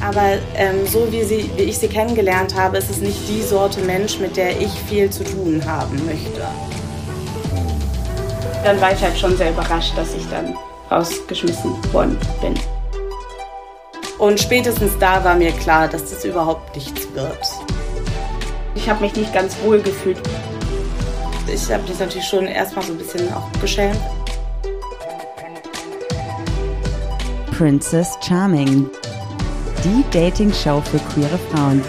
Aber ähm, so wie, sie, wie ich sie kennengelernt habe, ist es nicht die Sorte Mensch, mit der ich viel zu tun haben möchte. Dann war ich halt schon sehr überrascht, dass ich dann rausgeschmissen worden bin. Und spätestens da war mir klar, dass das überhaupt nichts wird. Ich habe mich nicht ganz wohl gefühlt. Ich habe mich natürlich schon erstmal so ein bisschen auch geschämt. Princess Charming, die Dating-Show für queere Frauen.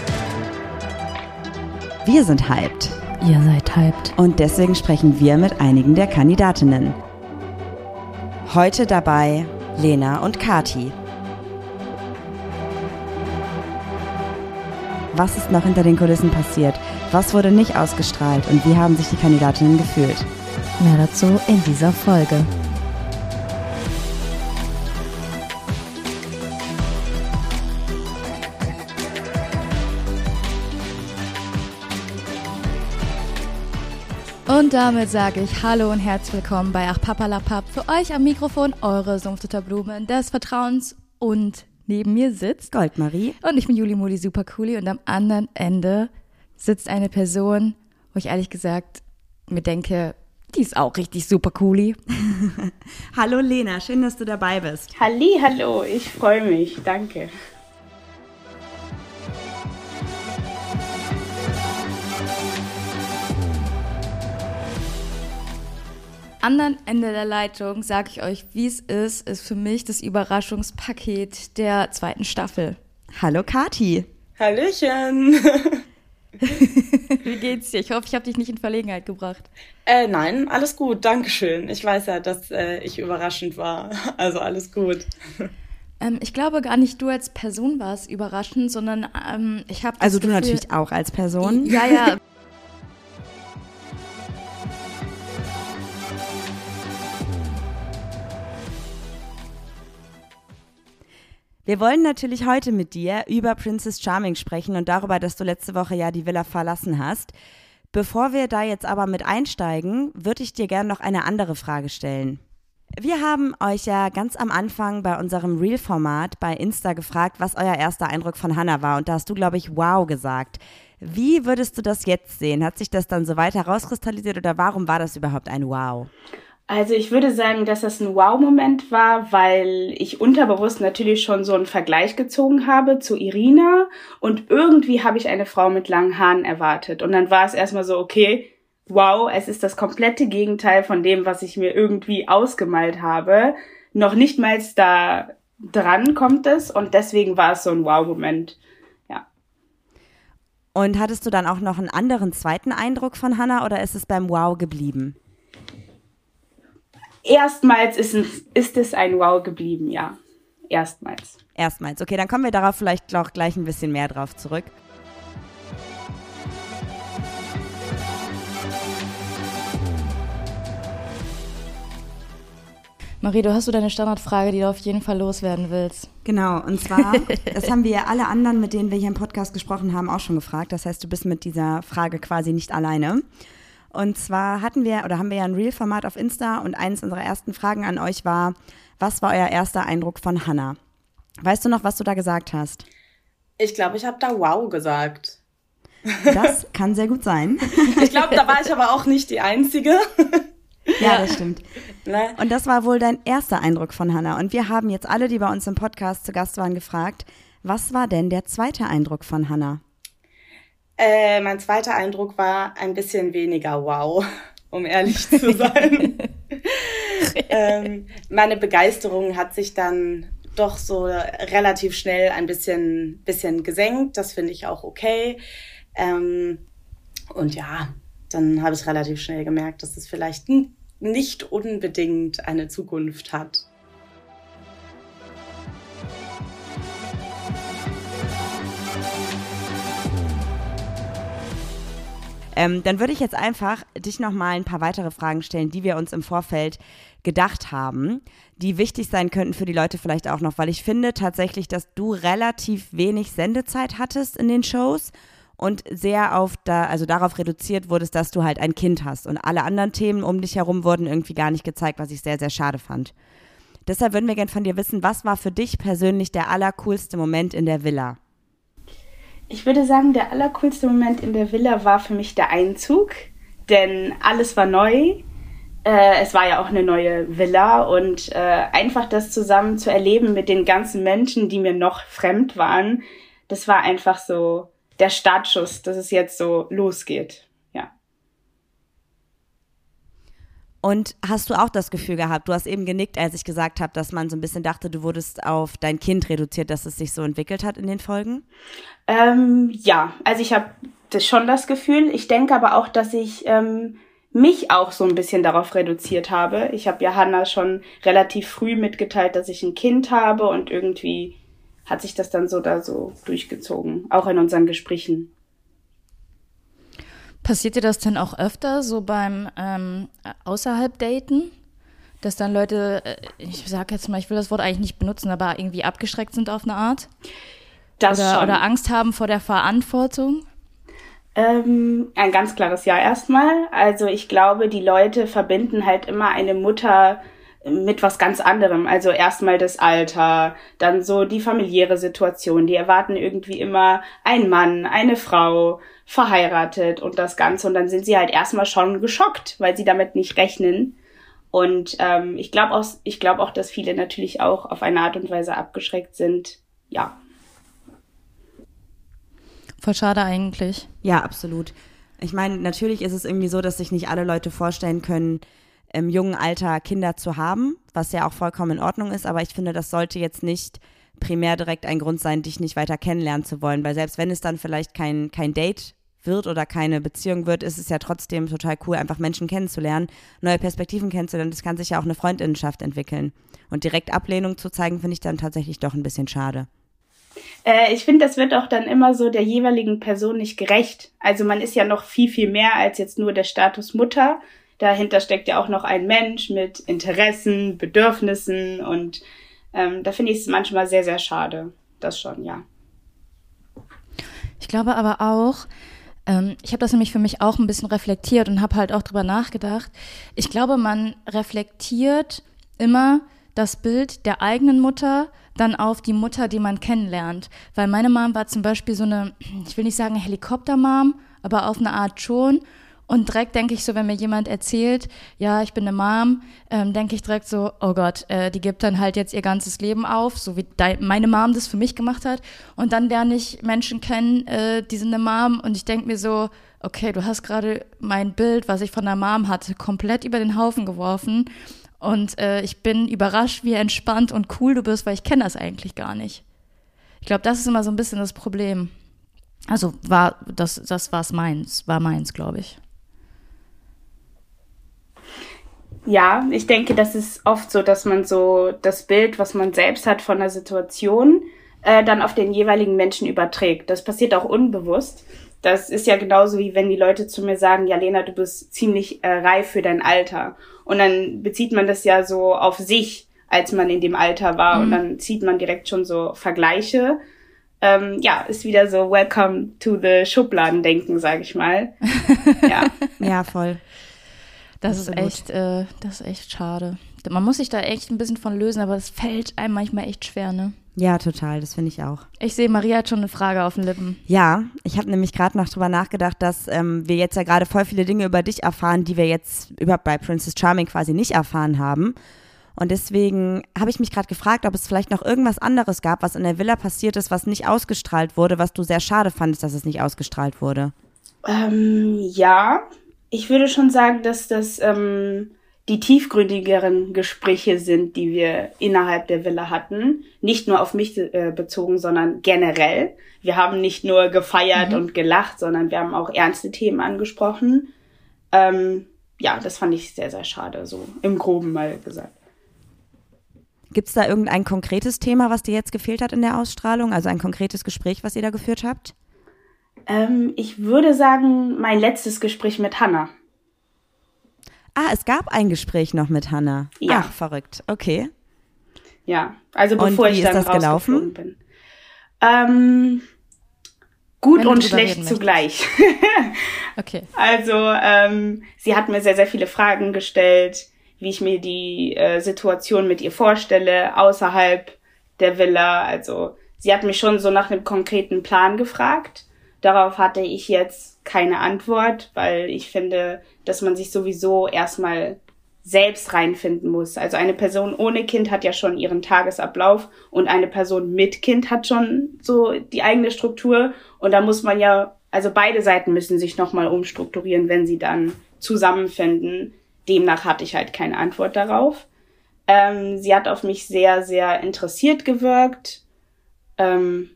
Wir sind hyped. Ihr seid hyped. Und deswegen sprechen wir mit einigen der Kandidatinnen. Heute dabei Lena und Kati. Was ist noch hinter den Kulissen passiert? Was wurde nicht ausgestrahlt? Und wie haben sich die Kandidatinnen gefühlt? Mehr dazu in dieser Folge. Und damit sage ich Hallo und herzlich willkommen bei Ach Papalapap. Für euch am Mikrofon eure Sumpftutterblumen des Vertrauens und neben mir sitzt Goldmarie. Und ich bin Juli Muli Supercooli und am anderen Ende sitzt eine Person, wo ich ehrlich gesagt mir denke, die ist auch richtig super cooli. hallo Lena, schön, dass du dabei bist. Halli, hallo, ich freue mich, danke. Anderen Ende der Leitung sage ich euch, wie es ist, ist für mich das Überraschungspaket der zweiten Staffel. Hallo Kati. Hallöchen. wie geht's dir? Ich hoffe, ich habe dich nicht in Verlegenheit gebracht. Äh, nein, alles gut, Dankeschön. Ich weiß ja, dass äh, ich überraschend war. Also alles gut. Ähm, ich glaube gar nicht du als Person warst überraschend, sondern ähm, ich habe. Also du Gefühl, natürlich auch als Person. Ja, ja. Wir wollen natürlich heute mit dir über Princess Charming sprechen und darüber, dass du letzte Woche ja die Villa verlassen hast. Bevor wir da jetzt aber mit einsteigen, würde ich dir gerne noch eine andere Frage stellen. Wir haben euch ja ganz am Anfang bei unserem Real-Format bei Insta gefragt, was euer erster Eindruck von Hannah war. Und da hast du, glaube ich, wow gesagt. Wie würdest du das jetzt sehen? Hat sich das dann so weiter rauskristallisiert oder warum war das überhaupt ein Wow? Also ich würde sagen, dass das ein Wow-Moment war, weil ich unterbewusst natürlich schon so einen Vergleich gezogen habe zu Irina und irgendwie habe ich eine Frau mit langen Haaren erwartet. Und dann war es erstmal so, okay, wow, es ist das komplette Gegenteil von dem, was ich mir irgendwie ausgemalt habe. Noch nicht mal da dran kommt es und deswegen war es so ein Wow-Moment. Ja. Und hattest du dann auch noch einen anderen zweiten Eindruck von Hannah oder ist es beim Wow geblieben? Erstmals ist es, ist es ein Wow geblieben, ja. Erstmals. Erstmals. Okay, dann kommen wir darauf vielleicht auch gleich ein bisschen mehr drauf zurück. Marie, du hast du deine Standardfrage, die du auf jeden Fall loswerden willst. Genau, und zwar, das haben wir alle anderen, mit denen wir hier im Podcast gesprochen haben, auch schon gefragt. Das heißt, du bist mit dieser Frage quasi nicht alleine. Und zwar hatten wir oder haben wir ja ein Real-Format auf Insta und eines unserer ersten Fragen an euch war, was war euer erster Eindruck von Hannah? Weißt du noch, was du da gesagt hast? Ich glaube, ich habe da wow gesagt. Das kann sehr gut sein. Ich glaube, da war ich aber auch nicht die Einzige. Ja, das stimmt. Ne? Und das war wohl dein erster Eindruck von Hannah. Und wir haben jetzt alle, die bei uns im Podcast zu Gast waren, gefragt, was war denn der zweite Eindruck von Hannah? Äh, mein zweiter Eindruck war ein bisschen weniger wow, um ehrlich zu sein. ähm, meine Begeisterung hat sich dann doch so relativ schnell ein bisschen, bisschen gesenkt. Das finde ich auch okay. Ähm, und ja, dann habe ich relativ schnell gemerkt, dass es vielleicht nicht unbedingt eine Zukunft hat. Ähm, dann würde ich jetzt einfach dich noch mal ein paar weitere Fragen stellen, die wir uns im Vorfeld gedacht haben, die wichtig sein könnten für die Leute vielleicht auch noch, weil ich finde tatsächlich, dass du relativ wenig Sendezeit hattest in den Shows und sehr auf da, also darauf reduziert wurdest, dass du halt ein Kind hast und alle anderen Themen um dich herum wurden irgendwie gar nicht gezeigt, was ich sehr, sehr schade fand. Deshalb würden wir gerne von dir wissen, was war für dich persönlich der allercoolste Moment in der Villa? Ich würde sagen, der allercoolste Moment in der Villa war für mich der Einzug, denn alles war neu. Äh, es war ja auch eine neue Villa und äh, einfach das zusammen zu erleben mit den ganzen Menschen, die mir noch fremd waren, das war einfach so der Startschuss, dass es jetzt so losgeht. Und hast du auch das Gefühl gehabt, du hast eben genickt, als ich gesagt habe, dass man so ein bisschen dachte, du wurdest auf dein Kind reduziert, dass es sich so entwickelt hat in den Folgen? Ähm, ja, also ich habe das schon das Gefühl. Ich denke aber auch, dass ich ähm, mich auch so ein bisschen darauf reduziert habe. Ich habe ja Hannah schon relativ früh mitgeteilt, dass ich ein Kind habe und irgendwie hat sich das dann so da so durchgezogen, auch in unseren Gesprächen. Passiert dir das denn auch öfter, so beim ähm, außerhalb Daten? Dass dann Leute, äh, ich sag jetzt mal, ich will das Wort eigentlich nicht benutzen, aber irgendwie abgeschreckt sind auf eine Art? Das oder, schon. oder Angst haben vor der Verantwortung? Ähm, ein ganz klares Ja erstmal. Also ich glaube, die Leute verbinden halt immer eine Mutter mit was ganz anderem. Also erstmal das Alter, dann so die familiäre Situation. Die erwarten irgendwie immer einen Mann, eine Frau, verheiratet und das Ganze. Und dann sind sie halt erstmal schon geschockt, weil sie damit nicht rechnen. Und ähm, ich glaube auch, ich glaube auch, dass viele natürlich auch auf eine Art und Weise abgeschreckt sind. Ja. Voll schade eigentlich. Ja, absolut. Ich meine, natürlich ist es irgendwie so, dass sich nicht alle Leute vorstellen können, im jungen Alter Kinder zu haben, was ja auch vollkommen in Ordnung ist, aber ich finde, das sollte jetzt nicht primär direkt ein Grund sein, dich nicht weiter kennenlernen zu wollen, weil selbst wenn es dann vielleicht kein, kein Date wird oder keine Beziehung wird, ist es ja trotzdem total cool, einfach Menschen kennenzulernen, neue Perspektiven kennenzulernen. Das kann sich ja auch eine Freundinnenschaft entwickeln. Und direkt Ablehnung zu zeigen, finde ich dann tatsächlich doch ein bisschen schade. Äh, ich finde, das wird auch dann immer so der jeweiligen Person nicht gerecht. Also man ist ja noch viel, viel mehr als jetzt nur der Status Mutter, dahinter steckt ja auch noch ein Mensch mit Interessen, Bedürfnissen und ähm, da finde ich es manchmal sehr, sehr schade. Das schon, ja. Ich glaube aber auch, ähm, ich habe das nämlich für mich auch ein bisschen reflektiert und habe halt auch drüber nachgedacht. Ich glaube, man reflektiert immer das Bild der eigenen Mutter dann auf die Mutter, die man kennenlernt. Weil meine Mom war zum Beispiel so eine, ich will nicht sagen Helikoptermom, aber auf eine Art schon. Und direkt denke ich so, wenn mir jemand erzählt, ja, ich bin eine Mom, ähm, denke ich direkt so, oh Gott, äh, die gibt dann halt jetzt ihr ganzes Leben auf, so wie meine Mom das für mich gemacht hat. Und dann lerne ich Menschen kennen, äh, die sind eine Mom und ich denke mir so, okay, du hast gerade mein Bild, was ich von der Mom hatte, komplett über den Haufen geworfen. Und äh, ich bin überrascht, wie entspannt und cool du bist, weil ich kenne das eigentlich gar nicht. Ich glaube, das ist immer so ein bisschen das Problem. Also war das, das war's meins, war meins, glaube ich. Ja, ich denke, das ist oft so, dass man so das Bild, was man selbst hat von der Situation, äh, dann auf den jeweiligen Menschen überträgt. Das passiert auch unbewusst. Das ist ja genauso wie wenn die Leute zu mir sagen, ja Lena, du bist ziemlich äh, reif für dein Alter. Und dann bezieht man das ja so auf sich, als man in dem Alter war. Mhm. Und dann zieht man direkt schon so Vergleiche. Ähm, ja, ist wieder so Welcome to the Schubladendenken, sag ich mal. ja. ja, voll. Das ist echt, äh, das ist echt schade. Man muss sich da echt ein bisschen von lösen, aber es fällt einem manchmal echt schwer, ne? Ja, total, das finde ich auch. Ich sehe, Maria hat schon eine Frage auf den Lippen. Ja, ich habe nämlich gerade noch drüber nachgedacht, dass ähm, wir jetzt ja gerade voll viele Dinge über dich erfahren, die wir jetzt überhaupt bei Princess Charming quasi nicht erfahren haben. Und deswegen habe ich mich gerade gefragt, ob es vielleicht noch irgendwas anderes gab, was in der Villa passiert ist, was nicht ausgestrahlt wurde, was du sehr schade fandest, dass es nicht ausgestrahlt wurde. Ähm, ja, ich würde schon sagen, dass das ähm, die tiefgründigeren Gespräche sind, die wir innerhalb der Villa hatten. Nicht nur auf mich äh, bezogen, sondern generell. Wir haben nicht nur gefeiert mhm. und gelacht, sondern wir haben auch ernste Themen angesprochen. Ähm, ja, das fand ich sehr, sehr schade, so im groben mal gesagt. Gibt es da irgendein konkretes Thema, was dir jetzt gefehlt hat in der Ausstrahlung? Also ein konkretes Gespräch, was ihr da geführt habt? Ähm, ich würde sagen, mein letztes Gespräch mit Hannah. Ah, es gab ein Gespräch noch mit Hannah. Ja. Ach, verrückt. Okay. Ja, also bevor und wie ich dann ist das gelaufen? bin. Ähm, gut und schlecht zugleich. okay. Also ähm, sie hat mir sehr, sehr viele Fragen gestellt. wie ich mir die äh, Situation mit ihr vorstelle, außerhalb der Villa. Also sie hat mich schon so nach einem konkreten Plan gefragt. Darauf hatte ich jetzt keine Antwort, weil ich finde, dass man sich sowieso erstmal selbst reinfinden muss. Also eine Person ohne Kind hat ja schon ihren Tagesablauf und eine Person mit Kind hat schon so die eigene Struktur und da muss man ja, also beide Seiten müssen sich nochmal umstrukturieren, wenn sie dann zusammenfinden. Demnach hatte ich halt keine Antwort darauf. Ähm, sie hat auf mich sehr, sehr interessiert gewirkt, ähm,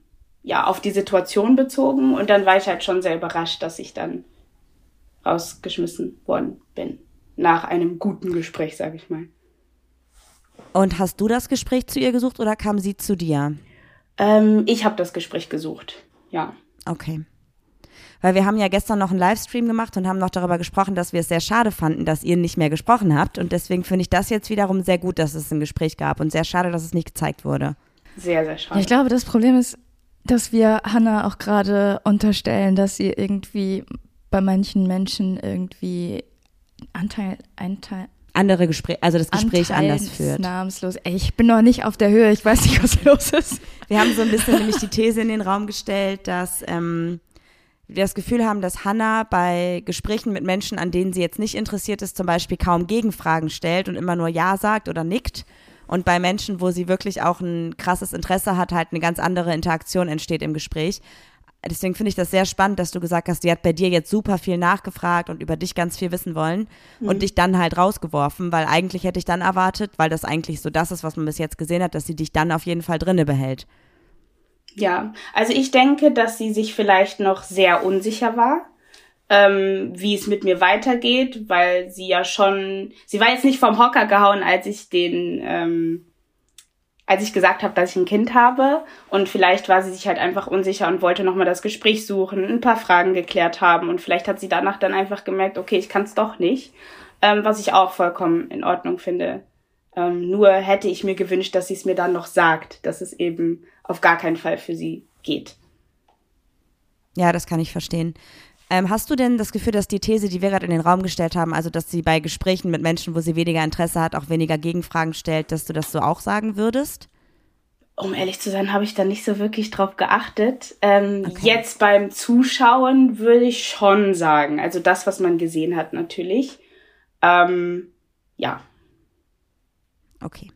ja, auf die Situation bezogen und dann war ich halt schon sehr überrascht, dass ich dann rausgeschmissen worden bin nach einem guten Gespräch, sage ich mal. Und hast du das Gespräch zu ihr gesucht oder kam sie zu dir? Ähm, ich habe das Gespräch gesucht, ja. Okay. Weil wir haben ja gestern noch einen Livestream gemacht und haben noch darüber gesprochen, dass wir es sehr schade fanden, dass ihr nicht mehr gesprochen habt. Und deswegen finde ich das jetzt wiederum sehr gut, dass es ein Gespräch gab und sehr schade, dass es nicht gezeigt wurde. Sehr, sehr schade. Ja, ich glaube, das Problem ist, dass wir Hannah auch gerade unterstellen, dass sie irgendwie bei manchen Menschen irgendwie Anteil, Anteil, andere Gespräche, also das Gespräch anders führt. Namenslos. Ey, ich bin noch nicht auf der Höhe, ich weiß nicht, was los ist. Wir haben so ein bisschen nämlich die These in den Raum gestellt, dass ähm, wir das Gefühl haben, dass Hannah bei Gesprächen mit Menschen, an denen sie jetzt nicht interessiert ist, zum Beispiel kaum Gegenfragen stellt und immer nur Ja sagt oder nickt. Und bei Menschen, wo sie wirklich auch ein krasses Interesse hat, halt eine ganz andere Interaktion entsteht im Gespräch deswegen finde ich das sehr spannend, dass du gesagt hast, die hat bei dir jetzt super viel nachgefragt und über dich ganz viel wissen wollen mhm. und dich dann halt rausgeworfen, weil eigentlich hätte ich dann erwartet, weil das eigentlich so das ist, was man bis jetzt gesehen hat, dass sie dich dann auf jeden Fall drinne behält. Ja, also ich denke, dass sie sich vielleicht noch sehr unsicher war, ähm, wie es mit mir weitergeht, weil sie ja schon, sie war jetzt nicht vom Hocker gehauen, als ich den ähm, als ich gesagt habe, dass ich ein Kind habe. Und vielleicht war sie sich halt einfach unsicher und wollte nochmal das Gespräch suchen, ein paar Fragen geklärt haben. Und vielleicht hat sie danach dann einfach gemerkt, okay, ich kann es doch nicht. Ähm, was ich auch vollkommen in Ordnung finde. Ähm, nur hätte ich mir gewünscht, dass sie es mir dann noch sagt, dass es eben auf gar keinen Fall für sie geht. Ja, das kann ich verstehen. Ähm, hast du denn das Gefühl, dass die These, die wir gerade in den Raum gestellt haben, also dass sie bei Gesprächen mit Menschen, wo sie weniger Interesse hat, auch weniger Gegenfragen stellt, dass du das so auch sagen würdest? Um ehrlich zu sein, habe ich da nicht so wirklich drauf geachtet. Ähm, okay. Jetzt beim Zuschauen würde ich schon sagen, also das, was man gesehen hat, natürlich. Ähm, ja. Okay.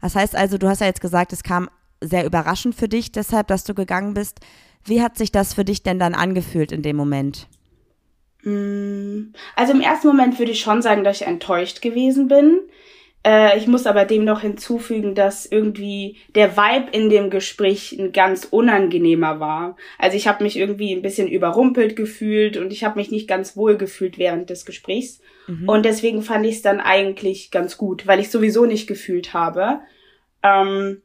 Das heißt also, du hast ja jetzt gesagt, es kam sehr überraschend für dich, deshalb, dass du gegangen bist. Wie hat sich das für dich denn dann angefühlt in dem Moment? Mm, also im ersten Moment würde ich schon sagen, dass ich enttäuscht gewesen bin. Äh, ich muss aber dem noch hinzufügen, dass irgendwie der Vibe in dem Gespräch ein ganz unangenehmer war. Also ich habe mich irgendwie ein bisschen überrumpelt gefühlt und ich habe mich nicht ganz wohl gefühlt während des Gesprächs. Mhm. Und deswegen fand ich es dann eigentlich ganz gut, weil ich sowieso nicht gefühlt habe. Ähm,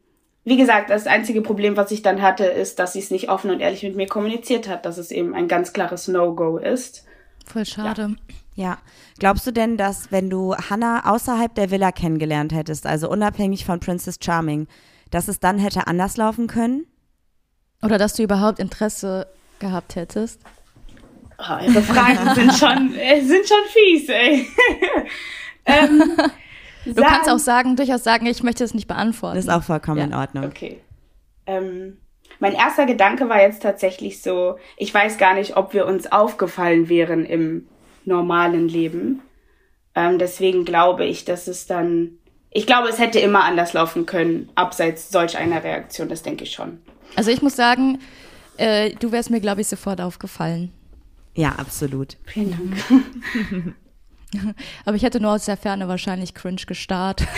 wie gesagt, das einzige Problem, was ich dann hatte, ist, dass sie es nicht offen und ehrlich mit mir kommuniziert hat, dass es eben ein ganz klares No-Go ist. Voll schade. Ja. ja. Glaubst du denn, dass wenn du Hannah außerhalb der Villa kennengelernt hättest, also unabhängig von Princess Charming, dass es dann hätte anders laufen können? Oder dass du überhaupt Interesse gehabt hättest? Oh, eure Fragen sind schon, äh, sind schon fies, ey. ähm, Du sagen, kannst auch sagen, durchaus sagen, ich möchte es nicht beantworten. Das ist auch vollkommen ja. in Ordnung. Okay. Ähm, mein erster Gedanke war jetzt tatsächlich so, ich weiß gar nicht, ob wir uns aufgefallen wären im normalen Leben. Ähm, deswegen glaube ich, dass es dann, ich glaube, es hätte immer anders laufen können, abseits solch einer Reaktion, das denke ich schon. Also ich muss sagen, äh, du wärst mir, glaube ich, sofort aufgefallen. Ja, absolut. Vielen Dank. Aber ich hätte nur aus der Ferne wahrscheinlich cringe gestarrt.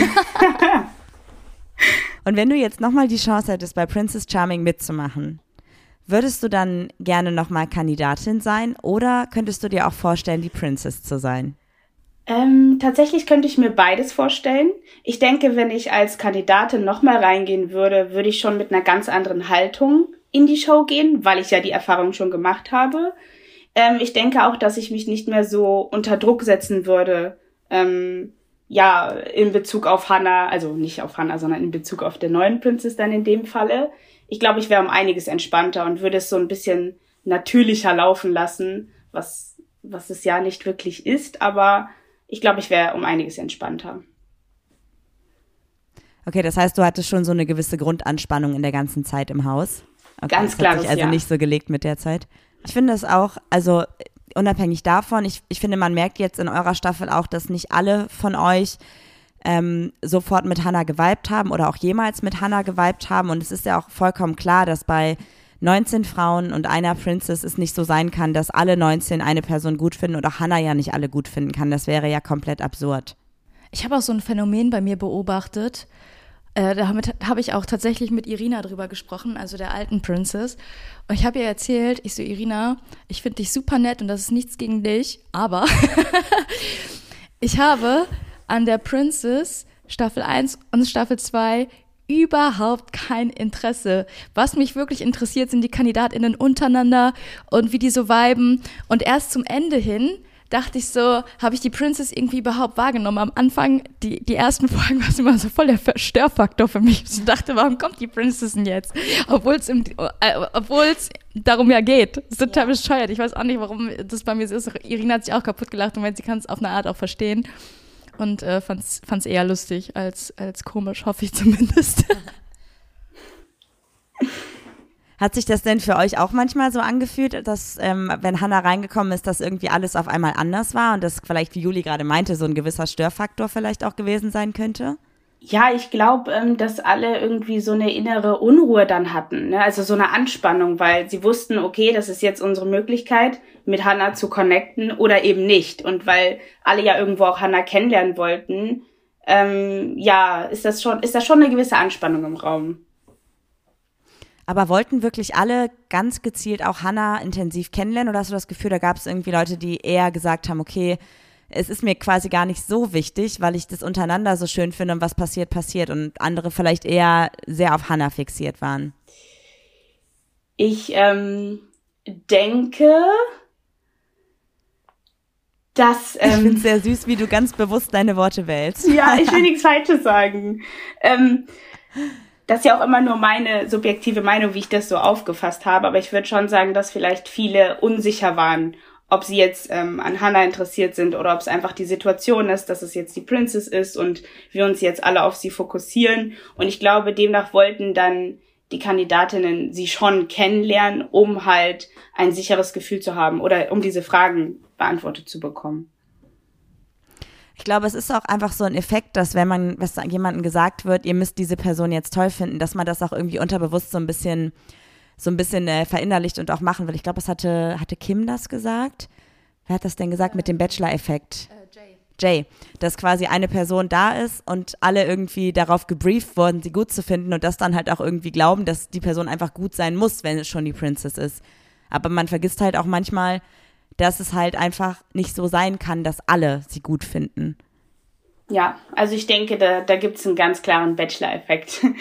Und wenn du jetzt nochmal die Chance hättest, bei Princess Charming mitzumachen, würdest du dann gerne nochmal Kandidatin sein oder könntest du dir auch vorstellen, die Princess zu sein? Ähm, tatsächlich könnte ich mir beides vorstellen. Ich denke, wenn ich als Kandidatin nochmal reingehen würde, würde ich schon mit einer ganz anderen Haltung in die Show gehen, weil ich ja die Erfahrung schon gemacht habe. Ähm, ich denke auch, dass ich mich nicht mehr so unter Druck setzen würde. Ähm, ja, in Bezug auf Hannah, also nicht auf Hannah, sondern in Bezug auf den neuen Princess dann in dem Falle. Ich glaube, ich wäre um einiges entspannter und würde es so ein bisschen natürlicher laufen lassen, was, was es ja nicht wirklich ist, aber ich glaube, ich wäre um einiges entspannter. Okay, das heißt, du hattest schon so eine gewisse Grundanspannung in der ganzen Zeit im Haus. Okay, Ganz klar. Also ja. nicht so gelegt mit der Zeit. Ich finde es auch, also unabhängig davon, ich, ich finde, man merkt jetzt in eurer Staffel auch, dass nicht alle von euch ähm, sofort mit Hannah geweibt haben oder auch jemals mit Hannah geweibt haben. Und es ist ja auch vollkommen klar, dass bei 19 Frauen und einer Princess es nicht so sein kann, dass alle 19 eine Person gut finden auch Hannah ja nicht alle gut finden kann. Das wäre ja komplett absurd. Ich habe auch so ein Phänomen bei mir beobachtet. Äh, damit habe ich auch tatsächlich mit Irina drüber gesprochen, also der alten Princess. Und ich habe ihr erzählt, ich so, Irina, ich finde dich super nett und das ist nichts gegen dich, aber ich habe an der Princess Staffel 1 und Staffel 2 überhaupt kein Interesse. Was mich wirklich interessiert, sind die KandidatInnen untereinander und wie die so viben. Und erst zum Ende hin dachte ich so, habe ich die Princess irgendwie überhaupt wahrgenommen? Am Anfang, die, die ersten Folgen war es immer so voll der Störfaktor für mich. Ich dachte, warum kommt die Princess denn jetzt? Obwohl es äh, darum ja geht. Das ist total ja. bescheuert. Ich weiß auch nicht, warum das bei mir so ist. Irina hat sich auch kaputt gelacht und sie kann es auf eine Art auch verstehen. Und äh, fand es eher lustig als, als komisch, hoffe ich zumindest. Hat sich das denn für euch auch manchmal so angefühlt, dass, ähm, wenn Hannah reingekommen ist, dass irgendwie alles auf einmal anders war und das vielleicht, wie Juli gerade meinte, so ein gewisser Störfaktor vielleicht auch gewesen sein könnte? Ja, ich glaube, ähm, dass alle irgendwie so eine innere Unruhe dann hatten, ne? also so eine Anspannung, weil sie wussten, okay, das ist jetzt unsere Möglichkeit, mit Hannah zu connecten oder eben nicht. Und weil alle ja irgendwo auch Hannah kennenlernen wollten, ähm, ja, ist das schon, ist das schon eine gewisse Anspannung im Raum. Aber wollten wirklich alle ganz gezielt auch Hannah intensiv kennenlernen oder hast du das Gefühl, da gab es irgendwie Leute, die eher gesagt haben, okay, es ist mir quasi gar nicht so wichtig, weil ich das untereinander so schön finde und was passiert, passiert und andere vielleicht eher sehr auf Hannah fixiert waren? Ich ähm, denke, dass. Ähm, ich finde es sehr süß, wie du ganz bewusst deine Worte wählst. Ja, ich will nichts Falsches sagen. Ähm, das ist ja auch immer nur meine subjektive Meinung, wie ich das so aufgefasst habe, aber ich würde schon sagen, dass vielleicht viele unsicher waren, ob sie jetzt ähm, an Hannah interessiert sind oder ob es einfach die Situation ist, dass es jetzt die Princess ist und wir uns jetzt alle auf sie fokussieren. Und ich glaube, demnach wollten dann die Kandidatinnen sie schon kennenlernen, um halt ein sicheres Gefühl zu haben oder um diese Fragen beantwortet zu bekommen. Ich glaube, es ist auch einfach so ein Effekt, dass wenn man, was jemandem gesagt wird, ihr müsst diese Person jetzt toll finden, dass man das auch irgendwie unterbewusst so ein bisschen, so ein bisschen äh, verinnerlicht und auch machen will. Ich glaube, es hatte, hatte Kim das gesagt. Wer hat das denn gesagt mit dem Bachelor-Effekt? Äh, Jay. Jay, dass quasi eine Person da ist und alle irgendwie darauf gebrieft wurden, sie gut zu finden und das dann halt auch irgendwie glauben, dass die Person einfach gut sein muss, wenn es schon die Princess ist. Aber man vergisst halt auch manchmal, dass es halt einfach nicht so sein kann, dass alle sie gut finden. Ja, also ich denke, da, da gibt es einen ganz klaren Bachelor-Effekt.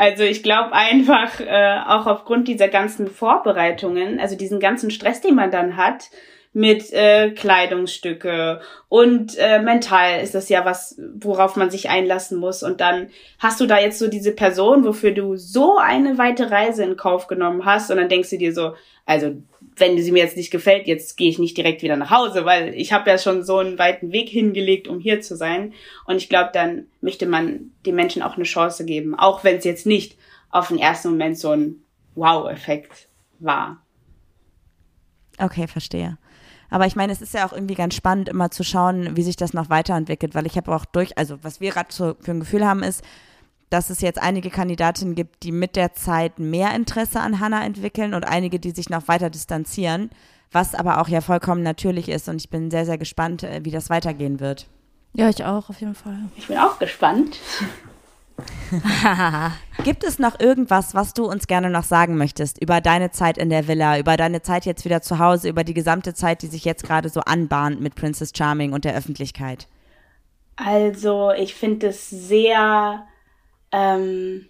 Also ich glaube einfach, äh, auch aufgrund dieser ganzen Vorbereitungen, also diesen ganzen Stress, den man dann hat, mit äh, Kleidungsstücke und äh, mental ist das ja was, worauf man sich einlassen muss. Und dann hast du da jetzt so diese Person, wofür du so eine weite Reise in Kauf genommen hast und dann denkst du dir so, also wenn sie mir jetzt nicht gefällt, jetzt gehe ich nicht direkt wieder nach Hause, weil ich habe ja schon so einen weiten Weg hingelegt, um hier zu sein. Und ich glaube, dann möchte man den Menschen auch eine Chance geben, auch wenn es jetzt nicht auf den ersten Moment so ein Wow-Effekt war. Okay, verstehe. Aber ich meine, es ist ja auch irgendwie ganz spannend, immer zu schauen, wie sich das noch weiterentwickelt, weil ich habe auch durch, also was wir gerade so für ein Gefühl haben, ist, dass es jetzt einige Kandidatinnen gibt, die mit der Zeit mehr Interesse an Hannah entwickeln und einige, die sich noch weiter distanzieren, was aber auch ja vollkommen natürlich ist. Und ich bin sehr, sehr gespannt, äh, wie das weitergehen wird. Ja, ich auch, auf jeden Fall. Ich bin auch gespannt. Gibt es noch irgendwas, was du uns gerne noch sagen möchtest über deine Zeit in der Villa, über deine Zeit jetzt wieder zu Hause, über die gesamte Zeit, die sich jetzt gerade so anbahnt mit Princess Charming und der Öffentlichkeit? Also, ich finde es sehr ähm,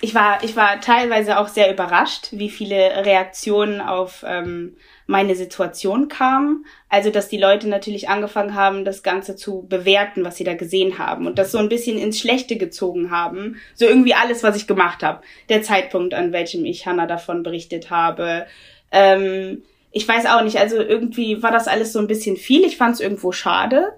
ich war, ich war teilweise auch sehr überrascht, wie viele Reaktionen auf ähm, meine Situation kamen. Also, dass die Leute natürlich angefangen haben, das Ganze zu bewerten, was sie da gesehen haben und das so ein bisschen ins Schlechte gezogen haben. So irgendwie alles, was ich gemacht habe. Der Zeitpunkt, an welchem ich Hannah davon berichtet habe. Ähm, ich weiß auch nicht, also irgendwie war das alles so ein bisschen viel. Ich fand es irgendwo schade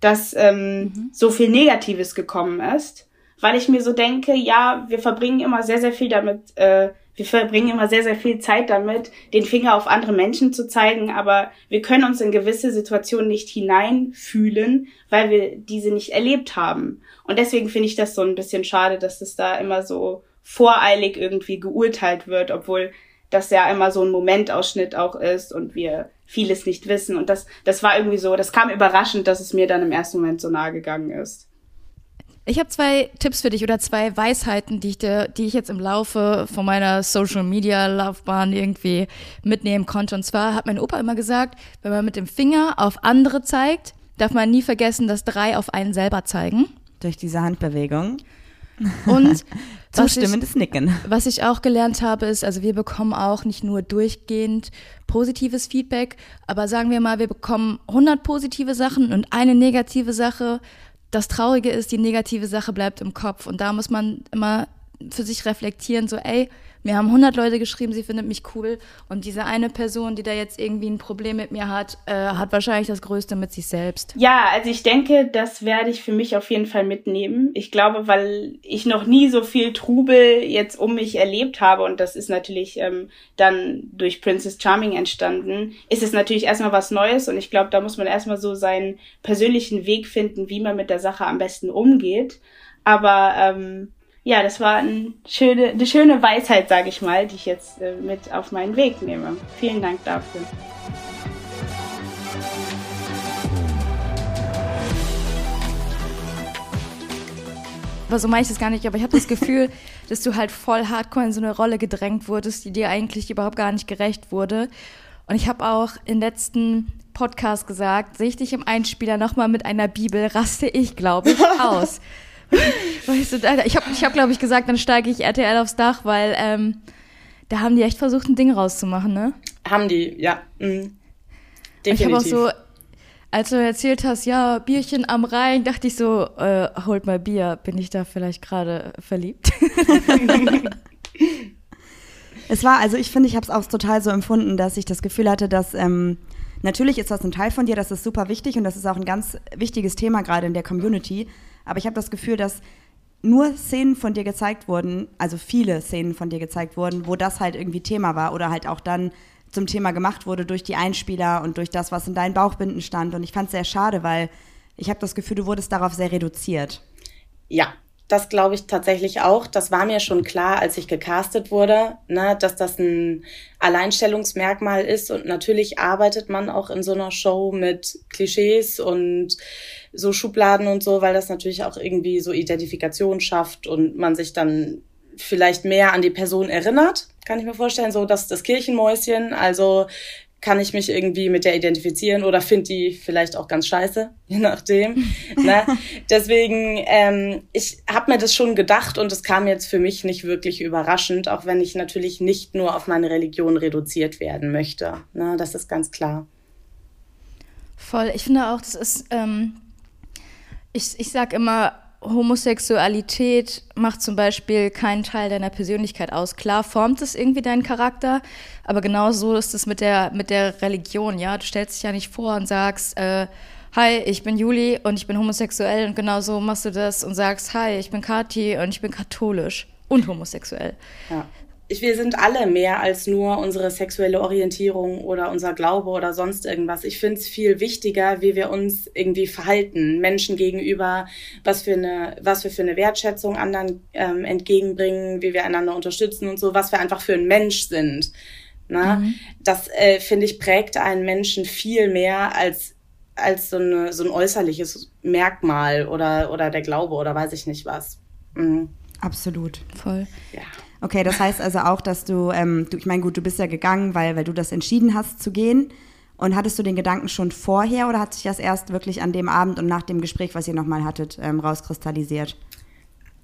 dass ähm, mhm. so viel Negatives gekommen ist, weil ich mir so denke, ja, wir verbringen immer sehr, sehr viel damit, äh, wir verbringen immer sehr, sehr viel Zeit damit, den Finger auf andere Menschen zu zeigen, aber wir können uns in gewisse Situationen nicht hineinfühlen, weil wir diese nicht erlebt haben. Und deswegen finde ich das so ein bisschen schade, dass es da immer so voreilig irgendwie geurteilt wird, obwohl das ja immer so ein Momentausschnitt auch ist und wir vieles nicht wissen. Und das, das war irgendwie so, das kam überraschend, dass es mir dann im ersten Moment so nahe gegangen ist. Ich habe zwei Tipps für dich oder zwei Weisheiten, die ich, dir, die ich jetzt im Laufe von meiner Social Media Laufbahn irgendwie mitnehmen konnte. Und zwar hat mein Opa immer gesagt, wenn man mit dem Finger auf andere zeigt, darf man nie vergessen, dass drei auf einen selber zeigen. Durch diese Handbewegung. Und zustimmendes ich, Nicken. Was ich auch gelernt habe, ist, also wir bekommen auch nicht nur durchgehend positives Feedback, aber sagen wir mal, wir bekommen 100 positive Sachen und eine negative Sache. Das Traurige ist, die negative Sache bleibt im Kopf. Und da muss man immer für sich reflektieren, so, ey, mir haben 100 Leute geschrieben, sie findet mich cool. Und diese eine Person, die da jetzt irgendwie ein Problem mit mir hat, äh, hat wahrscheinlich das Größte mit sich selbst. Ja, also ich denke, das werde ich für mich auf jeden Fall mitnehmen. Ich glaube, weil ich noch nie so viel Trubel jetzt um mich erlebt habe und das ist natürlich ähm, dann durch Princess Charming entstanden, ist es natürlich erstmal was Neues und ich glaube, da muss man erstmal so seinen persönlichen Weg finden, wie man mit der Sache am besten umgeht. Aber ähm, ja, das war ein schöne, eine schöne Weisheit, sage ich mal, die ich jetzt äh, mit auf meinen Weg nehme. Vielen Dank dafür. Aber so meine ich das gar nicht, aber ich habe das Gefühl, dass du halt voll hardcore in so eine Rolle gedrängt wurdest, die dir eigentlich überhaupt gar nicht gerecht wurde. Und ich habe auch im letzten Podcast gesagt, sehe ich dich im Einspieler nochmal mit einer Bibel, raste ich, glaube ich, aus. weißt du, ich habe, ich hab, glaube ich, gesagt, dann steige ich RTL aufs Dach, weil ähm, da haben die echt versucht, ein Ding rauszumachen, ne? Haben die, ja. Mhm. Ich habe auch so, als du erzählt hast, ja, Bierchen am Rhein, dachte ich so, äh, holt mal Bier, bin ich da vielleicht gerade verliebt? es war, also ich finde, ich habe es auch total so empfunden, dass ich das Gefühl hatte, dass ähm, natürlich ist das ein Teil von dir, das ist super wichtig und das ist auch ein ganz wichtiges Thema gerade in der Community. Aber ich habe das Gefühl, dass nur Szenen von dir gezeigt wurden, also viele Szenen von dir gezeigt wurden, wo das halt irgendwie Thema war oder halt auch dann zum Thema gemacht wurde durch die Einspieler und durch das, was in deinen Bauchbinden stand. Und ich fand es sehr schade, weil ich habe das Gefühl, du wurdest darauf sehr reduziert. Ja, das glaube ich tatsächlich auch. Das war mir schon klar, als ich gecastet wurde, ne, dass das ein Alleinstellungsmerkmal ist. Und natürlich arbeitet man auch in so einer Show mit Klischees und so Schubladen und so, weil das natürlich auch irgendwie so Identifikation schafft und man sich dann vielleicht mehr an die Person erinnert, kann ich mir vorstellen, so dass das Kirchenmäuschen, also kann ich mich irgendwie mit der identifizieren oder finde die vielleicht auch ganz scheiße, je nachdem. ne? Deswegen, ähm, ich habe mir das schon gedacht und es kam jetzt für mich nicht wirklich überraschend, auch wenn ich natürlich nicht nur auf meine Religion reduziert werden möchte. Ne? Das ist ganz klar. Voll. Ich finde auch, das ist ähm, ich, ich sag immer, Homosexualität macht zum Beispiel keinen Teil deiner Persönlichkeit aus. Klar formt es irgendwie deinen Charakter, aber genauso ist es mit der, mit der Religion, ja. Du stellst dich ja nicht vor und sagst, äh, hi, ich bin Juli und ich bin homosexuell und genauso machst du das und sagst, hi, ich bin Kati und ich bin katholisch und homosexuell. Ja wir sind alle mehr als nur unsere sexuelle Orientierung oder unser Glaube oder sonst irgendwas. Ich finde es viel wichtiger, wie wir uns irgendwie verhalten, Menschen gegenüber, was für eine, was wir für eine Wertschätzung anderen ähm, entgegenbringen, wie wir einander unterstützen und so, was wir einfach für ein Mensch sind. Na? Mhm. Das, äh, finde ich, prägt einen Menschen viel mehr als als so, eine, so ein äußerliches Merkmal oder, oder der Glaube oder weiß ich nicht was. Mhm. Absolut. Voll. Ja. Okay, das heißt also auch, dass du, ähm, du ich meine, gut, du bist ja gegangen, weil, weil du das entschieden hast zu gehen. Und hattest du den Gedanken schon vorher oder hat sich das erst wirklich an dem Abend und nach dem Gespräch, was ihr nochmal hattet, ähm, rauskristallisiert?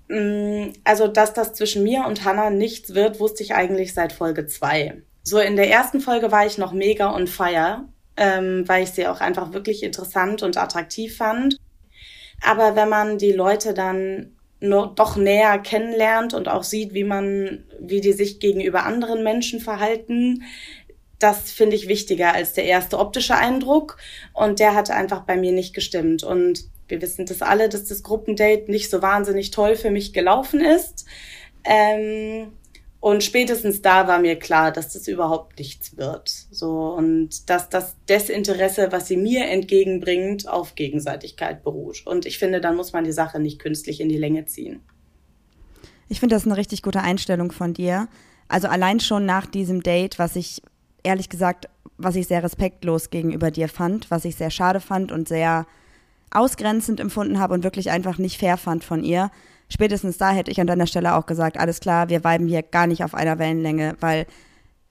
Mm, also, dass das zwischen mir und Hannah nichts wird, wusste ich eigentlich seit Folge 2. So in der ersten Folge war ich noch mega on fire, ähm, weil ich sie auch einfach wirklich interessant und attraktiv fand. Aber wenn man die Leute dann noch, doch näher kennenlernt und auch sieht, wie man, wie die sich gegenüber anderen Menschen verhalten, das finde ich wichtiger als der erste optische Eindruck. Und der hat einfach bei mir nicht gestimmt. Und wir wissen das alle, dass das Gruppendate nicht so wahnsinnig toll für mich gelaufen ist. Ähm, und spätestens da war mir klar, dass das überhaupt nichts wird. So, und dass das Desinteresse, was sie mir entgegenbringt, auf Gegenseitigkeit beruht. Und ich finde, dann muss man die Sache nicht künstlich in die Länge ziehen. Ich finde das eine richtig gute Einstellung von dir. Also allein schon nach diesem Date, was ich ehrlich gesagt, was ich sehr respektlos gegenüber dir fand, was ich sehr schade fand und sehr ausgrenzend empfunden habe und wirklich einfach nicht fair fand von ihr, spätestens da hätte ich an deiner Stelle auch gesagt, alles klar, wir weiben hier gar nicht auf einer Wellenlänge, weil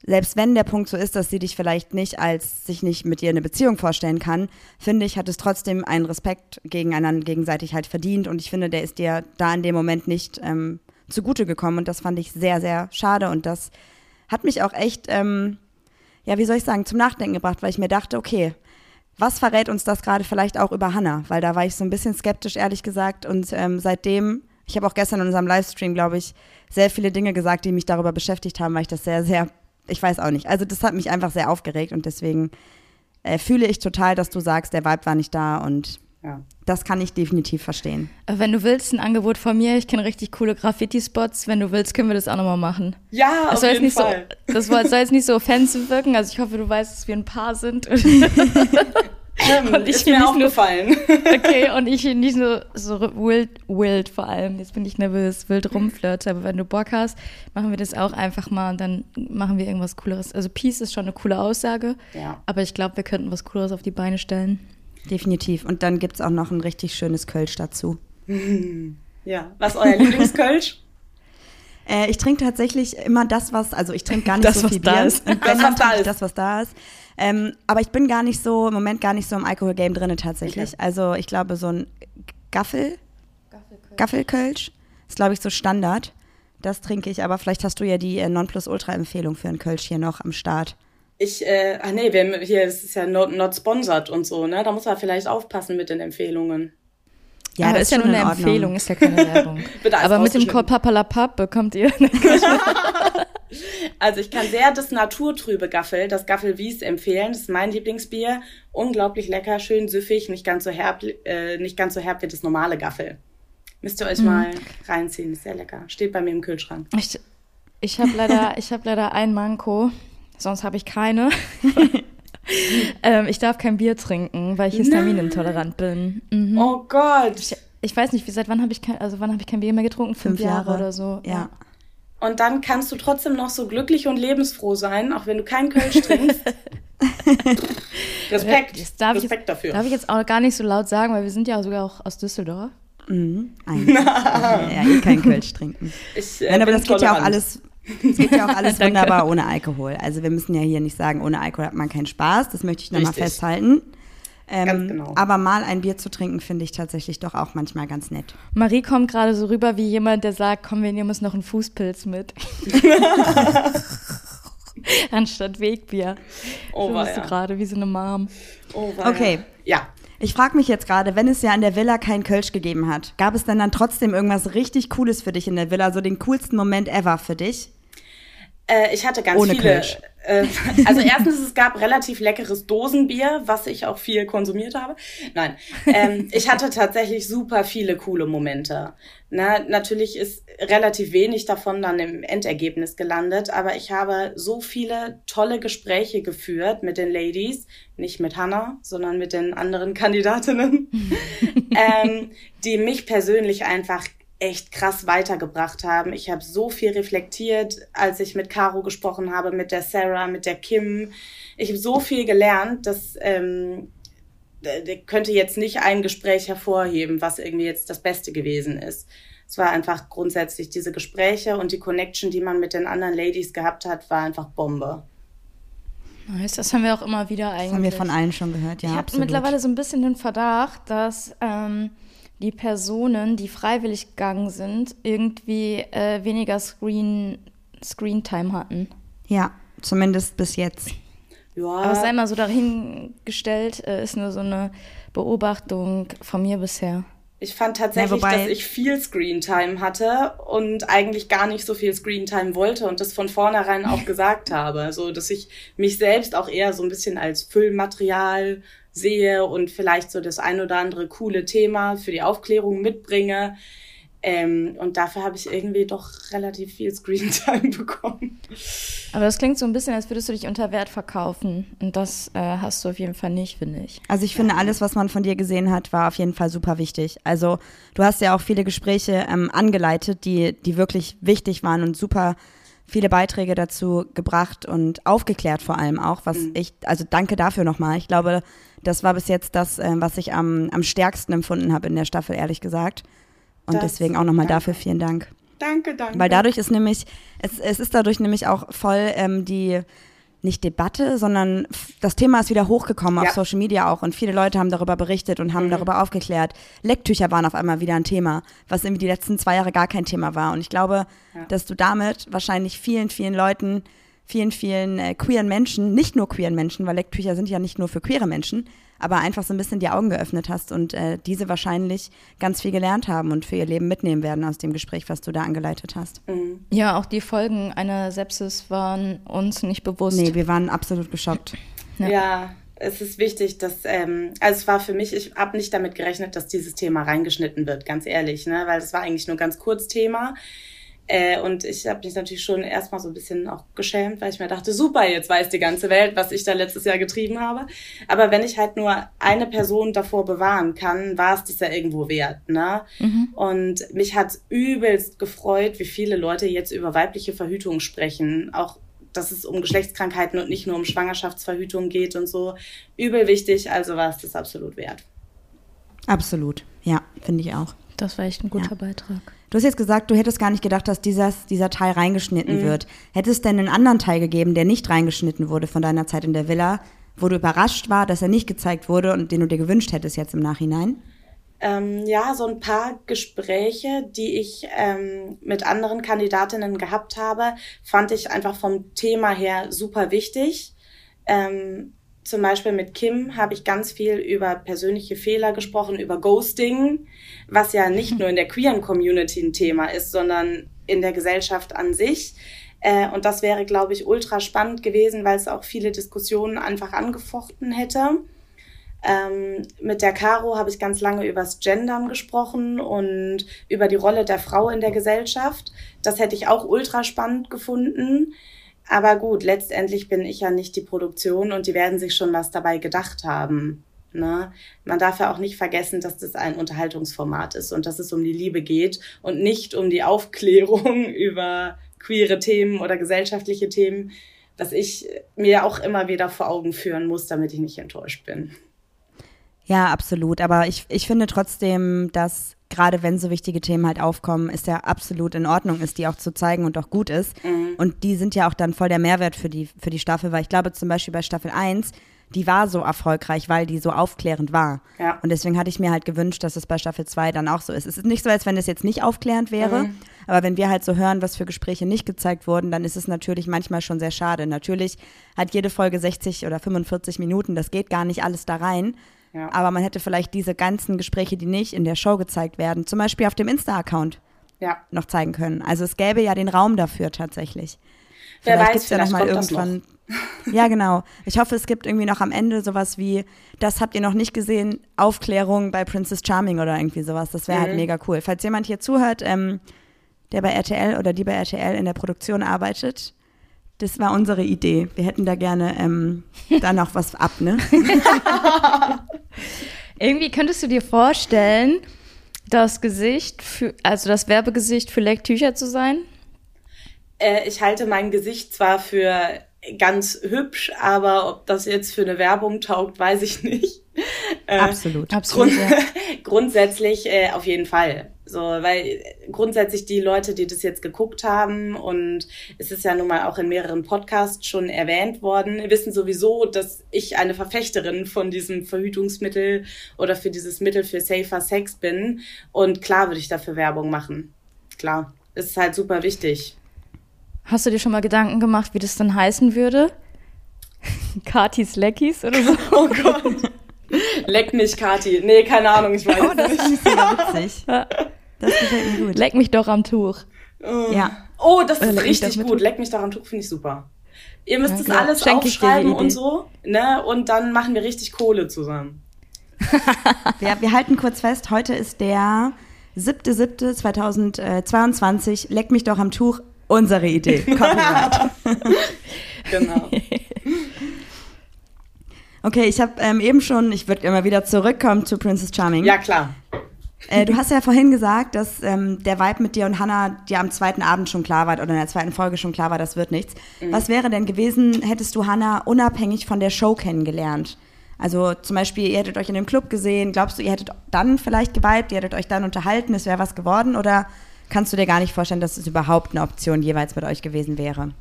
selbst wenn der Punkt so ist, dass sie dich vielleicht nicht als sich nicht mit dir eine Beziehung vorstellen kann, finde ich, hat es trotzdem einen Respekt gegeneinander gegenseitig halt verdient und ich finde, der ist dir da in dem Moment nicht ähm, zugute gekommen und das fand ich sehr, sehr schade und das hat mich auch echt, ähm, ja, wie soll ich sagen, zum Nachdenken gebracht, weil ich mir dachte, okay, was verrät uns das gerade vielleicht auch über Hannah? Weil da war ich so ein bisschen skeptisch, ehrlich gesagt und ähm, seitdem ich habe auch gestern in unserem Livestream, glaube ich, sehr viele Dinge gesagt, die mich darüber beschäftigt haben, weil ich das sehr, sehr, ich weiß auch nicht. Also das hat mich einfach sehr aufgeregt und deswegen äh, fühle ich total, dass du sagst, der Vibe war nicht da und ja. das kann ich definitiv verstehen. Wenn du willst, ein Angebot von mir. Ich kenne richtig coole Graffiti-Spots. Wenn du willst, können wir das auch nochmal machen. Ja, das auf jeden Fall. So, das soll jetzt nicht so offensiv wirken. Also ich hoffe, du weißt, dass wir ein Paar sind. Ähm, und ich ist mir aufgefallen. okay, und ich nicht nur so wild, wild vor allem. Jetzt bin ich nervös, wild rumflirte. Aber wenn du Bock hast, machen wir das auch einfach mal und dann machen wir irgendwas Cooleres. Also Peace ist schon eine coole Aussage. Ja. Aber ich glaube, wir könnten was Cooleres auf die Beine stellen. Definitiv. Und dann gibt es auch noch ein richtig schönes Kölsch dazu. Ja. Was ist euer Lieblingskölsch? Äh, ich trinke tatsächlich immer das, was, also ich trinke gar nicht das, so viel Bier. Das, was da ist. Das, was da ist. Ähm, aber ich bin gar nicht so, im Moment gar nicht so im Alkoholgame drin tatsächlich. Okay. Also ich glaube, so ein Gaffel, Gaffelkölsch ist, glaube ich, so Standard. Das trinke ich, aber vielleicht hast du ja die äh, Nonplusultra-Empfehlung für einen Kölsch hier noch am Start. Ich, äh, ach nee, wir, hier ist es ja not, not sponsored und so, ne? Da muss man vielleicht aufpassen mit den Empfehlungen. Ja, aber das ist ja nur eine Ordnung. Empfehlung, ist ja keine Werbung. aber mit dem Code Papalapap bekommt ihr. also ich kann sehr das naturtrübe Gaffel, das Gaffel Wies empfehlen. Das ist mein Lieblingsbier. Unglaublich lecker, schön süffig, nicht ganz so herb, äh, nicht ganz so herb wie das normale Gaffel. Müsst ihr euch mhm. mal reinziehen, ist sehr lecker. Steht bei mir im Kühlschrank. Ich, ich habe leider, ich habe leider ein Manko, sonst habe ich keine. ähm, ich darf kein Bier trinken, weil ich histaminintolerant bin. Mhm. Oh Gott. Ich, ich, weiß nicht, wie seit wann habe ich kein, also wann habe ich kein Bier mehr getrunken? Fünf, Fünf Jahre. Jahre. oder so. Ja. Und dann kannst du trotzdem noch so glücklich und lebensfroh sein, auch wenn du keinen Kölsch trinkst. Respekt. darf Respekt jetzt, dafür. Darf ich jetzt auch gar nicht so laut sagen, weil wir sind ja sogar auch aus Düsseldorf. Mhm. ja, eh kein Kölsch trinken. Ich, äh, Nein, aber das geht ja auch alles es geht ja auch alles wunderbar ohne Alkohol. Also wir müssen ja hier nicht sagen, ohne Alkohol hat man keinen Spaß. Das möchte ich nochmal festhalten. Ähm, genau. Aber mal ein Bier zu trinken, finde ich tatsächlich doch auch manchmal ganz nett. Marie kommt gerade so rüber wie jemand, der sagt, komm, wir nehmen uns noch einen Fußpilz mit. Anstatt Wegbier. Oh, so bist ja. du gerade wie so eine Mom. Oh, okay. Ja. Ich frage mich jetzt gerade, wenn es ja in der Villa keinen Kölsch gegeben hat, gab es denn dann trotzdem irgendwas richtig Cooles für dich in der Villa, so den coolsten Moment ever für dich? Äh, ich hatte ganz Ohne viele. Kölsch. Äh, also erstens, es gab relativ leckeres Dosenbier, was ich auch viel konsumiert habe. Nein, ähm, ich hatte tatsächlich super viele coole Momente. Na, natürlich ist relativ wenig davon dann im Endergebnis gelandet, aber ich habe so viele tolle Gespräche geführt mit den Ladies, nicht mit Hannah, sondern mit den anderen Kandidatinnen, ähm, die mich persönlich einfach echt krass weitergebracht haben. Ich habe so viel reflektiert, als ich mit Caro gesprochen habe, mit der Sarah, mit der Kim. Ich habe so viel gelernt, dass ähm, könnte jetzt nicht ein Gespräch hervorheben, was irgendwie jetzt das Beste gewesen ist. Es war einfach grundsätzlich diese Gespräche und die Connection, die man mit den anderen Ladies gehabt hat, war einfach Bombe. Nice, das haben wir auch immer wieder eigentlich. Das haben wir von allen schon gehört, ja. Ich habe mittlerweile so ein bisschen den Verdacht, dass ähm, die Personen, die freiwillig gegangen sind, irgendwie äh, weniger Screen, Screen Time hatten. Ja, zumindest bis jetzt. Ja. Aber sei mal so dahingestellt, äh, ist nur so eine Beobachtung von mir bisher. Ich fand tatsächlich, ja, dass ich viel Screentime hatte und eigentlich gar nicht so viel Screentime wollte und das von vornherein auch gesagt habe. So, dass ich mich selbst auch eher so ein bisschen als Füllmaterial sehe und vielleicht so das ein oder andere coole Thema für die Aufklärung mitbringe. Ähm, und dafür habe ich irgendwie doch relativ viel Screentime bekommen. Aber das klingt so ein bisschen, als würdest du dich unter Wert verkaufen. Und das äh, hast du auf jeden Fall nicht, finde ich. Also ich finde, alles, was man von dir gesehen hat, war auf jeden Fall super wichtig. Also du hast ja auch viele Gespräche ähm, angeleitet, die, die wirklich wichtig waren und super viele Beiträge dazu gebracht und aufgeklärt vor allem auch, was mhm. ich, also danke dafür nochmal. Ich glaube, das war bis jetzt das, äh, was ich am, am stärksten empfunden habe in der Staffel, ehrlich gesagt. Und das, deswegen auch nochmal dafür vielen Dank. Danke, danke. Weil dadurch ist nämlich, es, es ist dadurch nämlich auch voll ähm, die, nicht Debatte, sondern das Thema ist wieder hochgekommen ja. auf Social Media auch und viele Leute haben darüber berichtet und haben mhm. darüber aufgeklärt. Lecktücher waren auf einmal wieder ein Thema, was irgendwie die letzten zwei Jahre gar kein Thema war. Und ich glaube, ja. dass du damit wahrscheinlich vielen, vielen Leuten, vielen, vielen äh, queeren Menschen, nicht nur queeren Menschen, weil Lecktücher sind ja nicht nur für queere Menschen, aber einfach so ein bisschen die Augen geöffnet hast und äh, diese wahrscheinlich ganz viel gelernt haben und für ihr Leben mitnehmen werden aus dem Gespräch, was du da angeleitet hast. Mhm. Ja, auch die Folgen einer Sepsis waren uns nicht bewusst. Nee, wir waren absolut geschockt. ja. ja es ist wichtig, dass, ähm, also es war für mich, ich habe nicht damit gerechnet, dass dieses Thema reingeschnitten wird, ganz ehrlich, ne? weil es war eigentlich nur ganz kurz Thema. Äh, und ich habe mich natürlich schon erstmal so ein bisschen auch geschämt, weil ich mir dachte, super, jetzt weiß die ganze Welt, was ich da letztes Jahr getrieben habe. Aber wenn ich halt nur eine Person davor bewahren kann, war es das ja irgendwo wert. Ne? Mhm. Und mich hat übelst gefreut, wie viele Leute jetzt über weibliche Verhütung sprechen. Auch dass es um Geschlechtskrankheiten und nicht nur um Schwangerschaftsverhütung geht und so. Übel wichtig, also war es das absolut wert. Absolut, ja, finde ich auch. Das war echt ein guter ja. Beitrag. Du hast jetzt gesagt, du hättest gar nicht gedacht, dass dieses, dieser Teil reingeschnitten mhm. wird. Hätte es denn einen anderen Teil gegeben, der nicht reingeschnitten wurde von deiner Zeit in der Villa, wo du überrascht war, dass er nicht gezeigt wurde und den du dir gewünscht hättest jetzt im Nachhinein? Ähm, ja, so ein paar Gespräche, die ich ähm, mit anderen Kandidatinnen gehabt habe, fand ich einfach vom Thema her super wichtig. Ähm, zum Beispiel mit Kim habe ich ganz viel über persönliche Fehler gesprochen, über Ghosting, was ja nicht nur in der queeren Community ein Thema ist, sondern in der Gesellschaft an sich. Äh, und das wäre, glaube ich, ultra spannend gewesen, weil es auch viele Diskussionen einfach angefochten hätte. Ähm, mit der Caro habe ich ganz lange übers Gendern gesprochen und über die Rolle der Frau in der Gesellschaft. Das hätte ich auch ultra spannend gefunden. Aber gut, letztendlich bin ich ja nicht die Produktion und die werden sich schon was dabei gedacht haben. Ne? Man darf ja auch nicht vergessen, dass das ein Unterhaltungsformat ist und dass es um die Liebe geht und nicht um die Aufklärung über queere Themen oder gesellschaftliche Themen, was ich mir auch immer wieder vor Augen führen muss, damit ich nicht enttäuscht bin. Ja, absolut. Aber ich, ich finde trotzdem, dass gerade wenn so wichtige Themen halt aufkommen, ist ja absolut in Ordnung ist, die auch zu zeigen und auch gut ist. Mhm. Und die sind ja auch dann voll der Mehrwert für die, für die Staffel, weil ich glaube zum Beispiel bei Staffel 1, die war so erfolgreich, weil die so aufklärend war. Ja. Und deswegen hatte ich mir halt gewünscht, dass es bei Staffel 2 dann auch so ist. Es ist nicht so, als wenn es jetzt nicht aufklärend wäre, mhm. aber wenn wir halt so hören, was für Gespräche nicht gezeigt wurden, dann ist es natürlich manchmal schon sehr schade. Natürlich hat jede Folge 60 oder 45 Minuten, das geht gar nicht alles da rein. Ja. Aber man hätte vielleicht diese ganzen Gespräche, die nicht in der Show gezeigt werden, zum Beispiel auf dem Insta-Account ja. noch zeigen können. Also es gäbe ja den Raum dafür tatsächlich. Wer vielleicht gibt es ja noch mal irgendwann. Noch. ja, genau. Ich hoffe, es gibt irgendwie noch am Ende sowas wie, das habt ihr noch nicht gesehen, Aufklärung bei Princess Charming oder irgendwie sowas. Das wäre halt mhm. halt mega cool. Falls jemand hier zuhört, ähm, der bei RTL oder die bei RTL in der Produktion arbeitet, das war unsere Idee. Wir hätten da gerne ähm, da noch was ab, ne? Irgendwie könntest du dir vorstellen, das Gesicht für, also das Werbegesicht für Lecktücher zu sein? Äh, ich halte mein Gesicht zwar für ganz hübsch, aber ob das jetzt für eine Werbung taugt, weiß ich nicht. Äh, absolut, absolut. Grund ja. grundsätzlich äh, auf jeden Fall. So, weil grundsätzlich die Leute, die das jetzt geguckt haben und es ist ja nun mal auch in mehreren Podcasts schon erwähnt worden, wissen sowieso, dass ich eine Verfechterin von diesem Verhütungsmittel oder für dieses Mittel für safer Sex bin. Und klar würde ich dafür Werbung machen. Klar. Ist halt super wichtig. Hast du dir schon mal Gedanken gemacht, wie das dann heißen würde? Katis Leckies oder so? Oh Gott. Leck mich, Kati. Nee, keine Ahnung, ich weiß oh, das nicht. ist sogar witzig. Das gefällt mir gut. Leck mich doch am Tuch. Oh. Ja. Oh, das ist richtig gut. Leck mich doch am Tuch, finde ich super. Ihr müsst ja, das alles Schenke aufschreiben und so, ne? Und dann machen wir richtig Kohle zusammen. wir, wir halten kurz fest, heute ist der 7.7.2022. Leck mich doch am Tuch, unsere Idee. Copyright. genau. Okay, ich habe ähm, eben schon, ich würde immer wieder zurückkommen zu Princess Charming. Ja, klar. Äh, du hast ja vorhin gesagt, dass ähm, der Vibe mit dir und Hannah dir am zweiten Abend schon klar war oder in der zweiten Folge schon klar war, das wird nichts. Mhm. Was wäre denn gewesen, hättest du Hannah unabhängig von der Show kennengelernt? Also zum Beispiel, ihr hättet euch in dem Club gesehen, glaubst du, ihr hättet dann vielleicht geweibt, ihr hättet euch dann unterhalten, es wäre was geworden oder kannst du dir gar nicht vorstellen, dass es überhaupt eine Option jeweils mit euch gewesen wäre?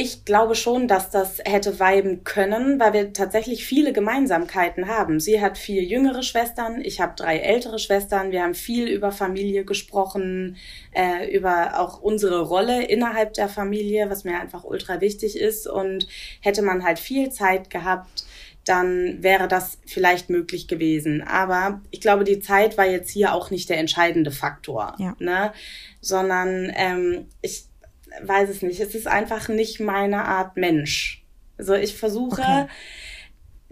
Ich glaube schon, dass das hätte weiben können, weil wir tatsächlich viele Gemeinsamkeiten haben. Sie hat vier jüngere Schwestern, ich habe drei ältere Schwestern. Wir haben viel über Familie gesprochen, äh, über auch unsere Rolle innerhalb der Familie, was mir einfach ultra wichtig ist. Und hätte man halt viel Zeit gehabt, dann wäre das vielleicht möglich gewesen. Aber ich glaube, die Zeit war jetzt hier auch nicht der entscheidende Faktor, ja. ne? sondern ähm, ich weiß es nicht, es ist einfach nicht meine Art Mensch. Also ich versuche okay.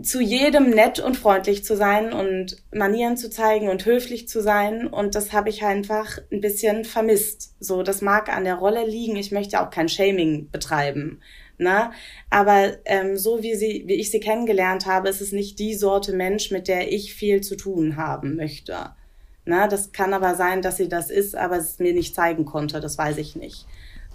zu jedem nett und freundlich zu sein und Manieren zu zeigen und höflich zu sein und das habe ich einfach ein bisschen vermisst. So, das mag an der Rolle liegen. Ich möchte auch kein Shaming betreiben. Ne? Aber ähm, so wie sie, wie ich sie kennengelernt habe, ist es nicht die Sorte Mensch, mit der ich viel zu tun haben möchte. Ne? Das kann aber sein, dass sie das ist, aber es mir nicht zeigen konnte. Das weiß ich nicht.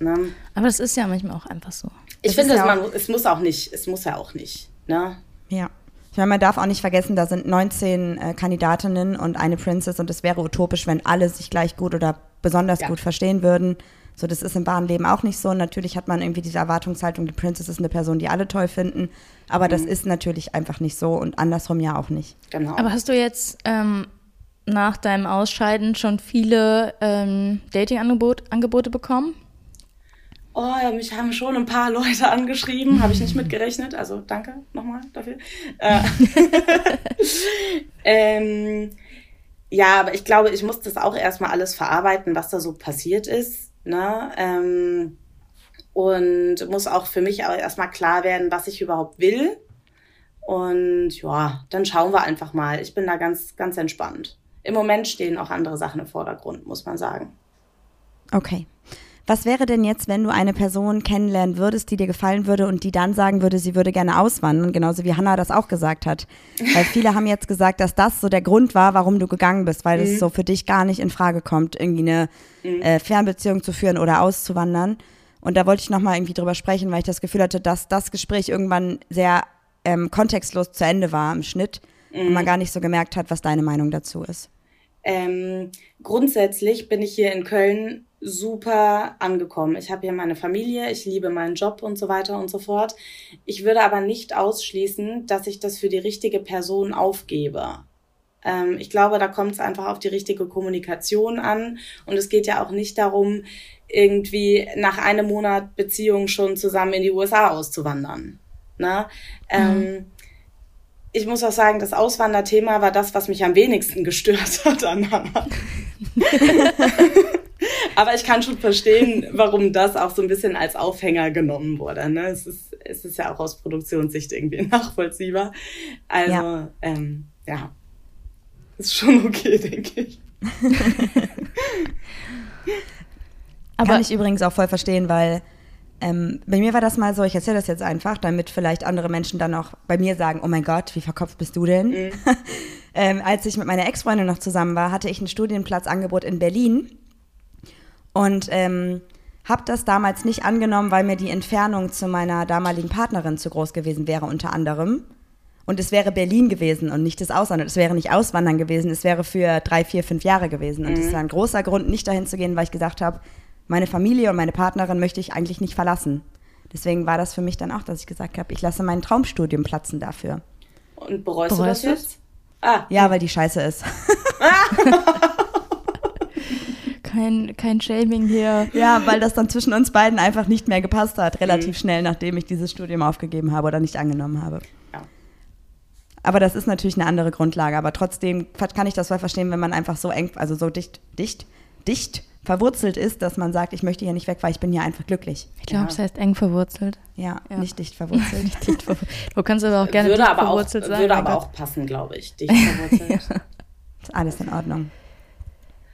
Ne? Aber das ist ja manchmal auch einfach so. Ich finde, ja es muss auch nicht, es muss ja auch nicht. Ne? Ja. Ich meine, man darf auch nicht vergessen, da sind 19 äh, Kandidatinnen und eine Princess und es wäre utopisch, wenn alle sich gleich gut oder besonders ja. gut verstehen würden. So, das ist im wahren Leben auch nicht so. Und natürlich hat man irgendwie diese Erwartungshaltung, die Princess ist eine Person, die alle toll finden. Aber mhm. das ist natürlich einfach nicht so und andersrum ja auch nicht. Genau. Aber hast du jetzt ähm, nach deinem Ausscheiden schon viele ähm, Dating-Angebote bekommen? Oh, ja, mich haben schon ein paar Leute angeschrieben, habe ich nicht mitgerechnet. Also danke nochmal dafür. Äh, ähm, ja, aber ich glaube, ich muss das auch erstmal alles verarbeiten, was da so passiert ist. Ne? Ähm, und muss auch für mich auch erstmal klar werden, was ich überhaupt will. Und ja, dann schauen wir einfach mal. Ich bin da ganz, ganz entspannt. Im Moment stehen auch andere Sachen im Vordergrund, muss man sagen. Okay. Was wäre denn jetzt, wenn du eine Person kennenlernen würdest, die dir gefallen würde und die dann sagen würde, sie würde gerne auswandern, genauso wie Hannah das auch gesagt hat? Weil viele haben jetzt gesagt, dass das so der Grund war, warum du gegangen bist, weil es mhm. so für dich gar nicht in Frage kommt, irgendwie eine mhm. äh, Fernbeziehung zu führen oder auszuwandern. Und da wollte ich nochmal irgendwie drüber sprechen, weil ich das Gefühl hatte, dass das Gespräch irgendwann sehr ähm, kontextlos zu Ende war im Schnitt mhm. und man gar nicht so gemerkt hat, was deine Meinung dazu ist. Ähm, grundsätzlich bin ich hier in Köln super angekommen. Ich habe hier meine Familie, ich liebe meinen Job und so weiter und so fort. Ich würde aber nicht ausschließen, dass ich das für die richtige Person aufgebe. Ähm, ich glaube, da kommt es einfach auf die richtige Kommunikation an. Und es geht ja auch nicht darum, irgendwie nach einem Monat Beziehung schon zusammen in die USA auszuwandern. Ne? Ähm, mhm. Ähm, ich muss auch sagen, das Auswanderthema war das, was mich am wenigsten gestört hat an Hannah. Aber ich kann schon verstehen, warum das auch so ein bisschen als Aufhänger genommen wurde. Ne? Es, ist, es ist ja auch aus Produktionssicht irgendwie nachvollziehbar. Also, ja, ähm, ja. ist schon okay, denke ich. Aber kann ich übrigens auch voll verstehen, weil ähm, bei mir war das mal so, ich erzähle das jetzt einfach, damit vielleicht andere Menschen dann auch bei mir sagen, oh mein Gott, wie verkopft bist du denn? Mhm. ähm, als ich mit meiner Ex-Freundin noch zusammen war, hatte ich ein Studienplatzangebot in Berlin und ähm, habe das damals nicht angenommen, weil mir die Entfernung zu meiner damaligen Partnerin zu groß gewesen wäre, unter anderem. Und es wäre Berlin gewesen und nicht das Ausland. Es wäre nicht Auswandern gewesen, es wäre für drei, vier, fünf Jahre gewesen. Und mhm. das war ein großer Grund, nicht dahin zu gehen, weil ich gesagt habe, meine Familie und meine Partnerin möchte ich eigentlich nicht verlassen. Deswegen war das für mich dann auch, dass ich gesagt habe, ich lasse mein Traumstudium platzen dafür. Und bereust, bereust du das jetzt? Ah. Ja, weil die scheiße ist. kein, kein Shaming hier. Ja, weil das dann zwischen uns beiden einfach nicht mehr gepasst hat, relativ mhm. schnell, nachdem ich dieses Studium aufgegeben habe oder nicht angenommen habe. Ja. Aber das ist natürlich eine andere Grundlage. Aber trotzdem kann ich das voll verstehen, wenn man einfach so eng, also so dicht, dicht, dicht verwurzelt ist, dass man sagt, ich möchte hier nicht weg, weil ich bin hier einfach glücklich. Ich glaube, es ja. das heißt eng verwurzelt. Ja, ja. nicht dicht verwurzelt. nicht dicht verwurzelt. Du kannst aber auch gerne würde dicht aber verwurzelt auch, sein. Würde aber auch passen, glaube ich. Dicht verwurzelt. ja. Ist alles in Ordnung.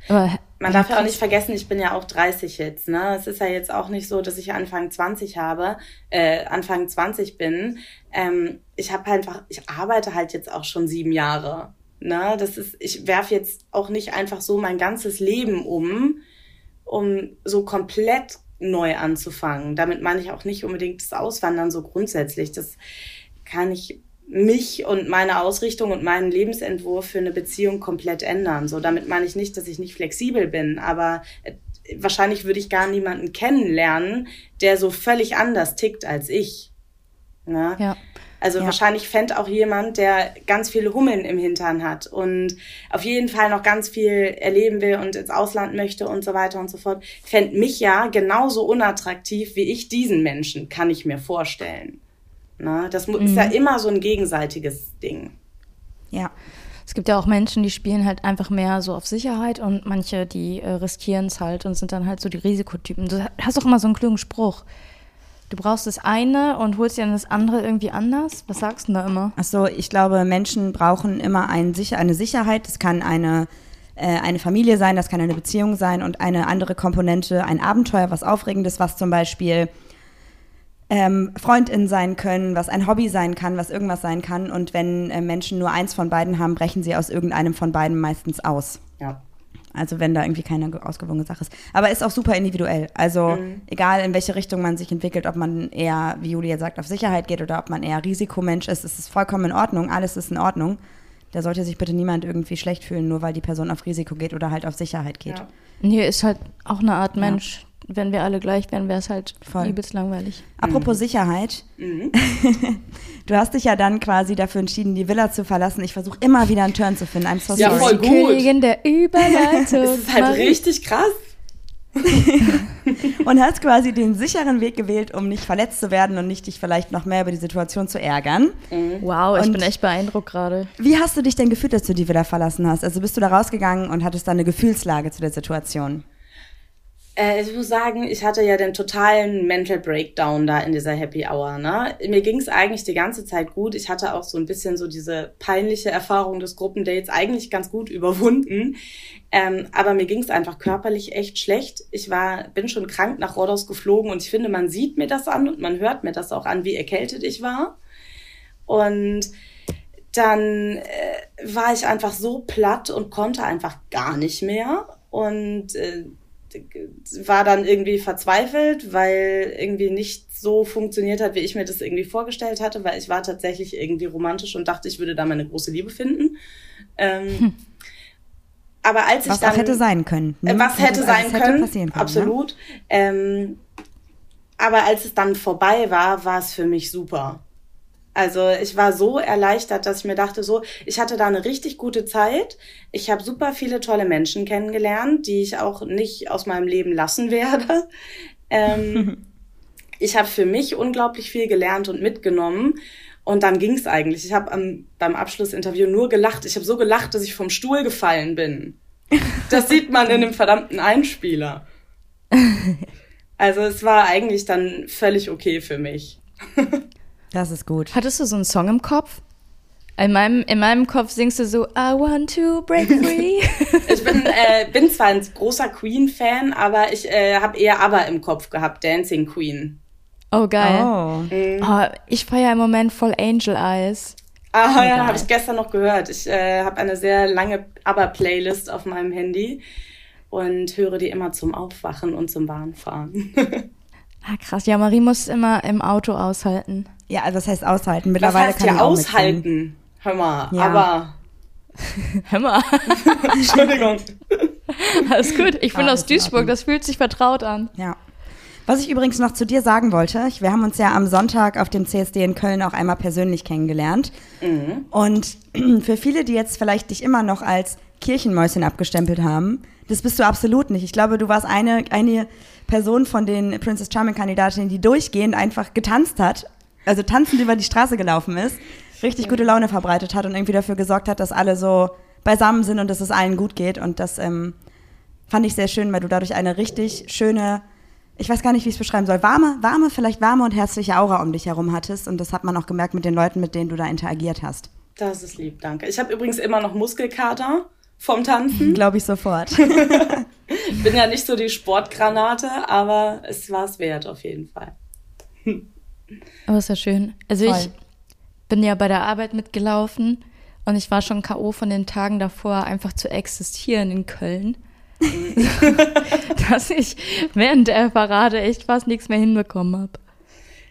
Aber man darf ja auch nicht vergessen, ich bin ja auch 30 jetzt. Ne? Es ist ja jetzt auch nicht so, dass ich Anfang 20 habe, äh, Anfang 20 bin. Ähm, ich habe einfach, ich arbeite halt jetzt auch schon sieben Jahre. Ne? Das ist, ich werfe jetzt auch nicht einfach so mein ganzes Leben um, um so komplett neu anzufangen. Damit meine ich auch nicht unbedingt das Auswandern so grundsätzlich. Das kann ich mich und meine Ausrichtung und meinen Lebensentwurf für eine Beziehung komplett ändern. So, damit meine ich nicht, dass ich nicht flexibel bin, aber äh, wahrscheinlich würde ich gar niemanden kennenlernen, der so völlig anders tickt als ich. Ne? Ja. Also ja. wahrscheinlich fände auch jemand, der ganz viele Hummeln im Hintern hat und auf jeden Fall noch ganz viel erleben will und ins Ausland möchte und so weiter und so fort, fände mich ja genauso unattraktiv wie ich diesen Menschen, kann ich mir vorstellen. Na, das mhm. ist ja immer so ein gegenseitiges Ding. Ja. Es gibt ja auch Menschen, die spielen halt einfach mehr so auf Sicherheit und manche, die äh, riskieren es halt und sind dann halt so die Risikotypen. Du hast auch immer so einen klugen Spruch. Du brauchst das eine und holst dir dann das andere irgendwie anders. Was sagst du da immer? Achso, ich glaube, Menschen brauchen immer ein, eine Sicherheit. Das kann eine, äh, eine Familie sein, das kann eine Beziehung sein und eine andere Komponente, ein Abenteuer, was Aufregendes, was zum Beispiel ähm, Freundin sein können, was ein Hobby sein kann, was irgendwas sein kann. Und wenn äh, Menschen nur eins von beiden haben, brechen sie aus irgendeinem von beiden meistens aus. Ja. Also wenn da irgendwie keine ausgewogene Sache ist. Aber ist auch super individuell. Also mhm. egal in welche Richtung man sich entwickelt, ob man eher, wie Julia sagt, auf Sicherheit geht oder ob man eher Risikomensch ist, ist es vollkommen in Ordnung. Alles ist in Ordnung. Da sollte sich bitte niemand irgendwie schlecht fühlen, nur weil die Person auf Risiko geht oder halt auf Sicherheit geht. Ja. Nee, ist halt auch eine Art Mensch. Wenn wir alle gleich wären, wäre es halt Voll. übelst langweilig. Apropos mhm. Sicherheit. Mhm. du hast dich ja dann quasi dafür entschieden, die Villa zu verlassen. Ich versuche immer wieder einen Turn zu finden. I'm so ja, sorry. voll gut. Königin der Überleitung. das ist halt Marie. richtig krass. und hast quasi den sicheren Weg gewählt, um nicht verletzt zu werden und nicht dich vielleicht noch mehr über die Situation zu ärgern. Mhm. Wow, ich und bin echt beeindruckt gerade. Wie hast du dich denn gefühlt, dass du die Villa verlassen hast? Also bist du da rausgegangen und hattest da eine Gefühlslage zu der Situation? Äh, ich muss sagen, ich hatte ja den totalen Mental Breakdown da in dieser Happy Hour. Ne? Mir ging es eigentlich die ganze Zeit gut. Ich hatte auch so ein bisschen so diese peinliche Erfahrung des Gruppendates eigentlich ganz gut überwunden. Ähm, aber mir ging es einfach körperlich echt schlecht. Ich war, bin schon krank nach Rhodos geflogen und ich finde, man sieht mir das an und man hört mir das auch an, wie erkältet ich war. Und dann äh, war ich einfach so platt und konnte einfach gar nicht mehr. Und äh, war dann irgendwie verzweifelt, weil irgendwie nicht so funktioniert hat, wie ich mir das irgendwie vorgestellt hatte, weil ich war tatsächlich irgendwie romantisch und dachte, ich würde da meine große Liebe finden. Ähm, hm. Aber als was ich dann, hätte sein können. Ne? Was hätte sein also können, hätte können, absolut. Ne? Ähm, aber als es dann vorbei war, war es für mich super. Also ich war so erleichtert, dass ich mir dachte, so, ich hatte da eine richtig gute Zeit. Ich habe super viele tolle Menschen kennengelernt, die ich auch nicht aus meinem Leben lassen werde. Ähm, ich habe für mich unglaublich viel gelernt und mitgenommen. Und dann ging es eigentlich. Ich habe beim Abschlussinterview nur gelacht. Ich habe so gelacht, dass ich vom Stuhl gefallen bin. Das sieht man in dem verdammten Einspieler. Also es war eigentlich dann völlig okay für mich. Das ist gut. Hattest du so einen Song im Kopf? In meinem, in meinem Kopf singst du so I want to break free. ich bin, äh, bin zwar ein großer Queen-Fan, aber ich äh, habe eher ABBA im Kopf gehabt, Dancing Queen. Oh, geil. Oh. Mhm. oh ich feiere im Moment voll Angel Eyes. Ah, oh, ja, habe ich gestern noch gehört. Ich äh, habe eine sehr lange ABBA-Playlist auf meinem Handy und höre die immer zum Aufwachen und zum Bahnfahren. ah, krass. Ja, Marie muss immer im Auto aushalten. Ja, also das heißt aushalten. Mittlerweile das heißt kann ja aushalten. Hör mal, ja. aber. Hör mal. Entschuldigung. Alles gut. Ich bin ah, aus Duisburg, das fühlt sich vertraut an. Ja. Was ich übrigens noch zu dir sagen wollte, wir haben uns ja am Sonntag auf dem CSD in Köln auch einmal persönlich kennengelernt. Mhm. Und für viele, die jetzt vielleicht dich immer noch als Kirchenmäuschen abgestempelt haben, das bist du absolut nicht. Ich glaube, du warst eine, eine Person von den Princess Charming Kandidatinnen, die durchgehend einfach getanzt hat also tanzend über die Straße gelaufen ist. richtig gute Laune verbreitet hat und irgendwie dafür gesorgt hat, dass alle so beisammen sind und dass es allen gut geht. Und das ähm, fand ich sehr schön, weil du dadurch eine richtig schöne, ich weiß gar nicht, wie ich es beschreiben soll, warme, warme, vielleicht warme und herzliche Aura um dich herum hattest. Und das hat man auch gemerkt mit den Leuten, mit denen du da interagiert hast. Das ist lieb, danke. Ich habe übrigens immer noch Muskelkater vom Tanzen. Glaube ich sofort. Bin ja nicht so die Sportgranate, aber es war es wert auf jeden Fall. Aber ist ja schön. Also Voll. ich bin ja bei der Arbeit mitgelaufen und ich war schon K.O. von den Tagen davor, einfach zu existieren in Köln. dass ich während der Parade echt fast nichts mehr hinbekommen habe.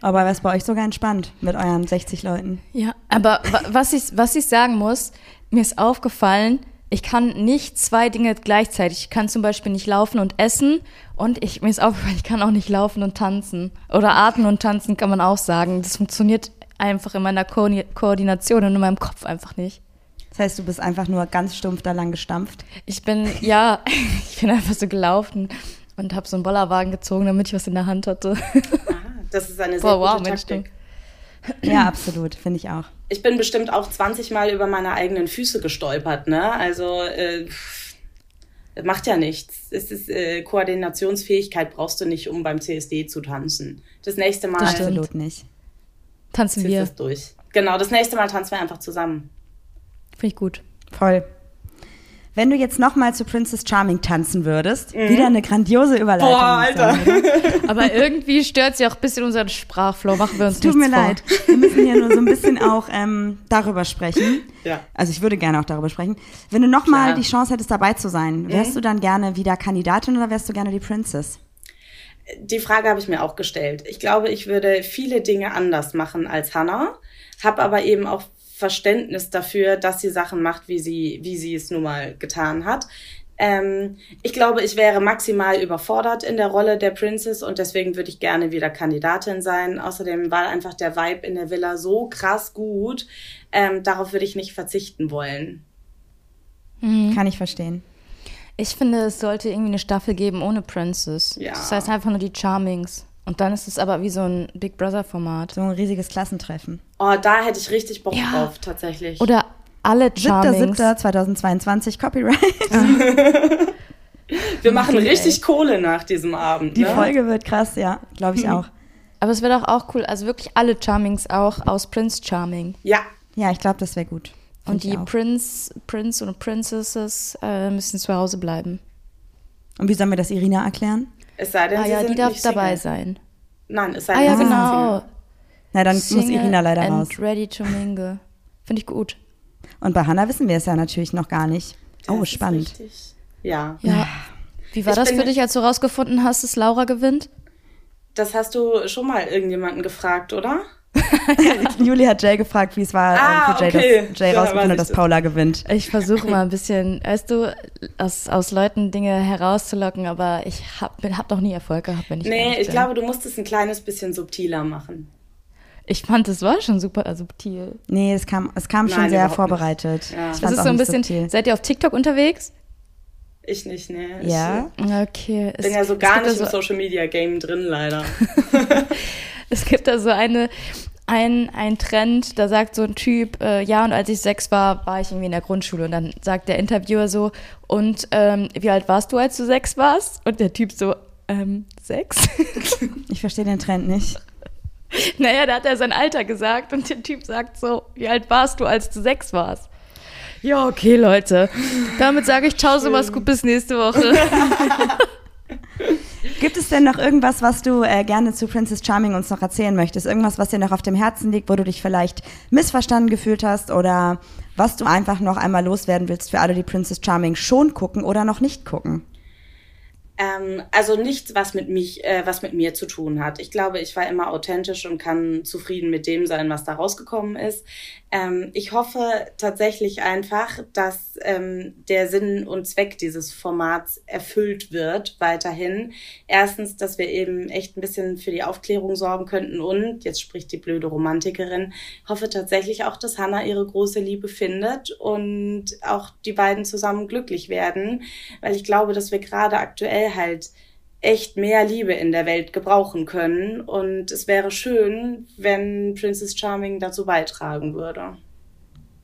Aber was bei euch sogar entspannt mit euren 60 Leuten. Ja, aber was ich, was ich sagen muss, mir ist aufgefallen, ich kann nicht zwei Dinge gleichzeitig. Ich kann zum Beispiel nicht laufen und essen und ich, mir ist aufgefallen, ich kann auch nicht laufen und tanzen. Oder atmen und tanzen kann man auch sagen. Das funktioniert einfach in meiner Ko Koordination und in meinem Kopf einfach nicht. Das heißt, du bist einfach nur ganz stumpf da lang gestampft? Ich bin, ja, ich bin einfach so gelaufen und habe so einen Bollerwagen gezogen, damit ich was in der Hand hatte. Ah, das ist eine sehr Boah, gute wow, Taktik. Ja, absolut, finde ich auch. Ich bin bestimmt auch 20 Mal über meine eigenen Füße gestolpert, ne? Also äh, macht ja nichts. Es ist äh, Koordinationsfähigkeit brauchst du nicht, um beim CSD zu tanzen. Das nächste Mal. Das absolut nicht. Tanzen wir. Es durch. Genau, das nächste Mal tanzen wir einfach zusammen. Finde ich gut. Voll. Wenn du jetzt nochmal zu Princess Charming tanzen würdest, mhm. wieder eine grandiose Überleitung. Boah, Alter. Aber irgendwie stört sie auch ein bisschen unseren Sprachflow. Machen wir uns Tut mir vor. leid. Wir müssen ja nur so ein bisschen auch ähm, darüber sprechen. Ja. Also ich würde gerne auch darüber sprechen. Wenn du nochmal die Chance hättest, dabei zu sein, wärst mhm. du dann gerne wieder Kandidatin oder wärst du gerne die Princess? Die Frage habe ich mir auch gestellt. Ich glaube, ich würde viele Dinge anders machen als Hannah, habe aber eben auch Verständnis dafür, dass sie Sachen macht, wie sie, wie sie es nun mal getan hat. Ähm, ich glaube, ich wäre maximal überfordert in der Rolle der Princess und deswegen würde ich gerne wieder Kandidatin sein. Außerdem war einfach der Vibe in der Villa so krass gut. Ähm, darauf würde ich nicht verzichten wollen. Mhm. Kann ich verstehen. Ich finde, es sollte irgendwie eine Staffel geben ohne Princess. Ja. Das heißt einfach nur die Charmings. Und dann ist es aber wie so ein Big Brother-Format. So ein riesiges Klassentreffen. Oh, da hätte ich richtig Bock ja. drauf, tatsächlich. Oder alle Charmings. 7.7.2022, Copyright. Wir machen okay, richtig ey. Kohle nach diesem Abend. Die ne? Folge wird krass, ja, glaube ich auch. Aber es wäre doch auch cool, also wirklich alle Charmings auch aus Prince Charming. Ja. Ja, ich glaube, das wäre gut. Und die Prince, Prince und Princesses äh, müssen zu Hause bleiben. Und wie sollen wir das Irina erklären? Es sei denn, ah, sie ja, sind die darf nicht dabei sein. Nein, es sei denn, ah, ja, genau. Na, dann Single muss Irina leider and raus. ready to mingle. Finde ich gut. Und bei Hannah wissen wir es ja natürlich noch gar nicht. Das oh, spannend. Ja. ja. Wie war ich das für dich, als du rausgefunden hast, dass Laura gewinnt? Das hast du schon mal irgendjemanden gefragt, oder? Juli hat Jay gefragt, wie es war ah, für Jay, okay. dass Jay ja, rausgefunden hat, dass Paula gewinnt. Ich versuche mal ein bisschen, weißt du, aus, aus Leuten Dinge herauszulocken, aber ich habe hab noch nie Erfolg gehabt, wenn ich Nee, ich bin. glaube, du musst es ein kleines bisschen subtiler machen. Ich fand, es war schon super subtil. Nee, es kam, es kam schon sehr vorbereitet. Ja. Es ist so ein bisschen, subtil. seid ihr auf TikTok unterwegs? Ich nicht, ne. Ja. Ich, okay. bin es, ja so gar nicht im Social Media Game drin, leider. es gibt da so eine, ein, ein Trend, da sagt so ein Typ, äh, ja, und als ich sechs war, war ich irgendwie in der Grundschule. Und dann sagt der Interviewer so, und ähm, wie alt warst du, als du sechs warst? Und der Typ so, ähm, sechs? ich verstehe den Trend nicht. Naja, da hat er sein Alter gesagt und der Typ sagt so, wie alt warst du, als du sechs warst? Ja, okay, Leute. Damit sage ich Ciao, so was gut bis nächste Woche. Gibt es denn noch irgendwas, was du äh, gerne zu Princess Charming uns noch erzählen möchtest? Irgendwas, was dir noch auf dem Herzen liegt, wo du dich vielleicht missverstanden gefühlt hast oder was du einfach noch einmal loswerden willst für alle, die Princess Charming schon gucken oder noch nicht gucken? Ähm, also nichts, was mit mich, äh, was mit mir zu tun hat. Ich glaube, ich war immer authentisch und kann zufrieden mit dem sein, was da rausgekommen ist. Ähm, ich hoffe tatsächlich einfach, dass ähm, der Sinn und Zweck dieses Formats erfüllt wird weiterhin. Erstens, dass wir eben echt ein bisschen für die Aufklärung sorgen könnten und, jetzt spricht die blöde Romantikerin, hoffe tatsächlich auch, dass Hannah ihre große Liebe findet und auch die beiden zusammen glücklich werden, weil ich glaube, dass wir gerade aktuell halt echt mehr Liebe in der Welt gebrauchen können. Und es wäre schön, wenn Princess Charming dazu beitragen würde.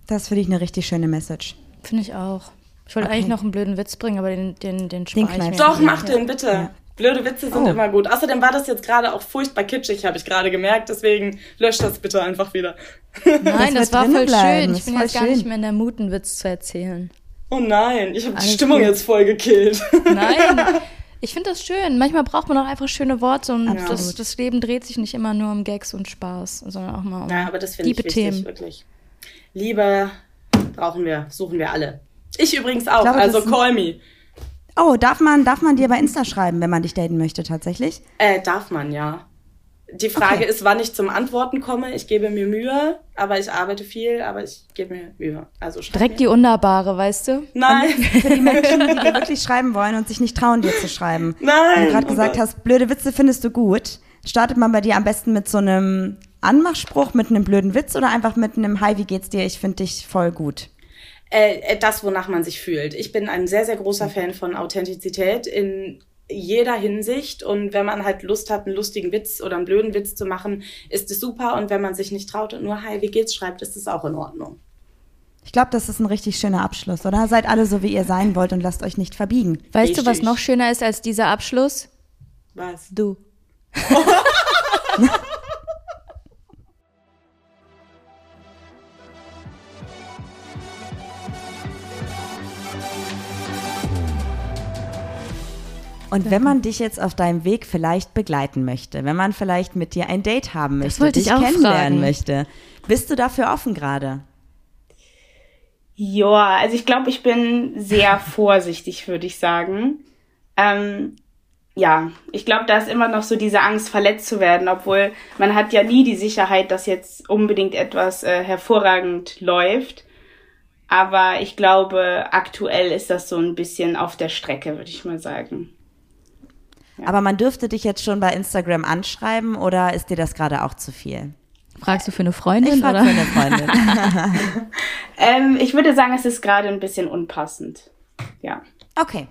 Das finde ich eine richtig schöne Message. Finde ich auch. Ich wollte okay. eigentlich noch einen blöden Witz bringen, aber den, den, den spare ich mir. Doch, mach den, bitte. Ja. Blöde Witze sind oh. immer gut. Außerdem war das jetzt gerade auch furchtbar kitschig, habe ich gerade gemerkt. Deswegen lösch das bitte einfach wieder. Nein, das, das war voll bleiben. schön. Ich bin jetzt schön. gar nicht mehr in der Mut, einen Witz zu erzählen. Oh nein, ich habe die Stimmung gut. jetzt voll gekillt. Nein, ich finde das schön. Manchmal braucht man auch einfach schöne Worte und das, das, Leben dreht sich nicht immer nur um Gags und Spaß, sondern auch mal um ja, aber das ich wichtig, Themen. wirklich. Liebe brauchen wir, suchen wir alle. Ich übrigens auch, ich glaube, also call me. Oh, darf man, darf man dir bei Insta schreiben, wenn man dich daten möchte, tatsächlich? Äh, darf man, ja. Die Frage okay. ist, wann ich zum Antworten komme. Ich gebe mir Mühe, aber ich arbeite viel, aber ich gebe mir Mühe. Also Direkt mir. die Unnahbare, weißt du? Nein. Für die Menschen, die dir wirklich schreiben wollen und sich nicht trauen, dir zu schreiben. Nein. Wenn du gerade gesagt hast, blöde Witze findest du gut. Startet man bei dir am besten mit so einem Anmachspruch, mit einem blöden Witz oder einfach mit einem Hi, wie geht's dir? Ich finde dich voll gut. Äh, äh, das, wonach man sich fühlt. Ich bin ein sehr, sehr großer Fan von Authentizität in jeder Hinsicht. Und wenn man halt Lust hat, einen lustigen Witz oder einen blöden Witz zu machen, ist es super. Und wenn man sich nicht traut und nur Hi, wie geht's schreibt, ist es auch in Ordnung. Ich glaube, das ist ein richtig schöner Abschluss, oder? Seid alle so, wie ihr sein wollt und lasst euch nicht verbiegen. Weißt richtig. du, was noch schöner ist als dieser Abschluss? Was? Du. Und wenn man dich jetzt auf deinem Weg vielleicht begleiten möchte, wenn man vielleicht mit dir ein Date haben möchte, dich kennenlernen fragen. möchte, bist du dafür offen gerade? Ja, also ich glaube, ich bin sehr vorsichtig, würde ich sagen. Ähm, ja, ich glaube, da ist immer noch so diese Angst, verletzt zu werden, obwohl man hat ja nie die Sicherheit, dass jetzt unbedingt etwas äh, hervorragend läuft. Aber ich glaube, aktuell ist das so ein bisschen auf der Strecke, würde ich mal sagen. Aber man dürfte dich jetzt schon bei Instagram anschreiben oder ist dir das gerade auch zu viel? Fragst du für eine Freundin? Ich frage für eine Freundin. ähm, ich würde sagen, es ist gerade ein bisschen unpassend. Ja. Okay.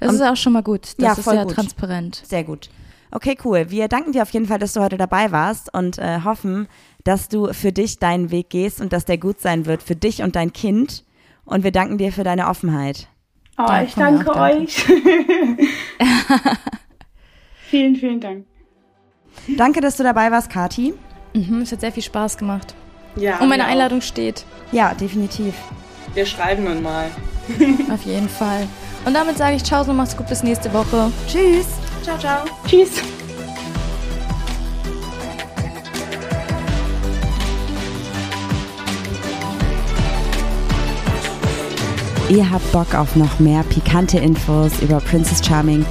Das um, ist auch schon mal gut. Das ja, ist ja gut. transparent. Sehr gut. Okay, cool. Wir danken dir auf jeden Fall, dass du heute dabei warst und äh, hoffen, dass du für dich deinen Weg gehst und dass der gut sein wird für dich und dein Kind. Und wir danken dir für deine Offenheit. Oh, ich danke euch. Vielen, vielen Dank. Danke, dass du dabei warst, Kati. Mhm, es hat sehr viel Spaß gemacht. Ja. Und meine Einladung steht. Ja, definitiv. Wir schreiben dann mal. Auf jeden Fall. Und damit sage ich Ciao und mach's gut bis nächste Woche. Tschüss. Ciao, ciao. Tschüss. Ihr habt Bock auf noch mehr pikante Infos über Princess Charming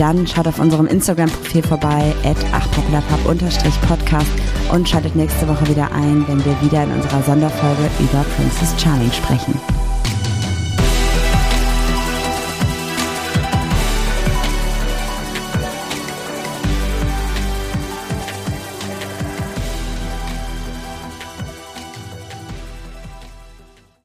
dann schaut auf unserem Instagram-Profil vorbei, at achpopularpub-podcast und schaltet nächste Woche wieder ein, wenn wir wieder in unserer Sonderfolge über Princess Charming sprechen.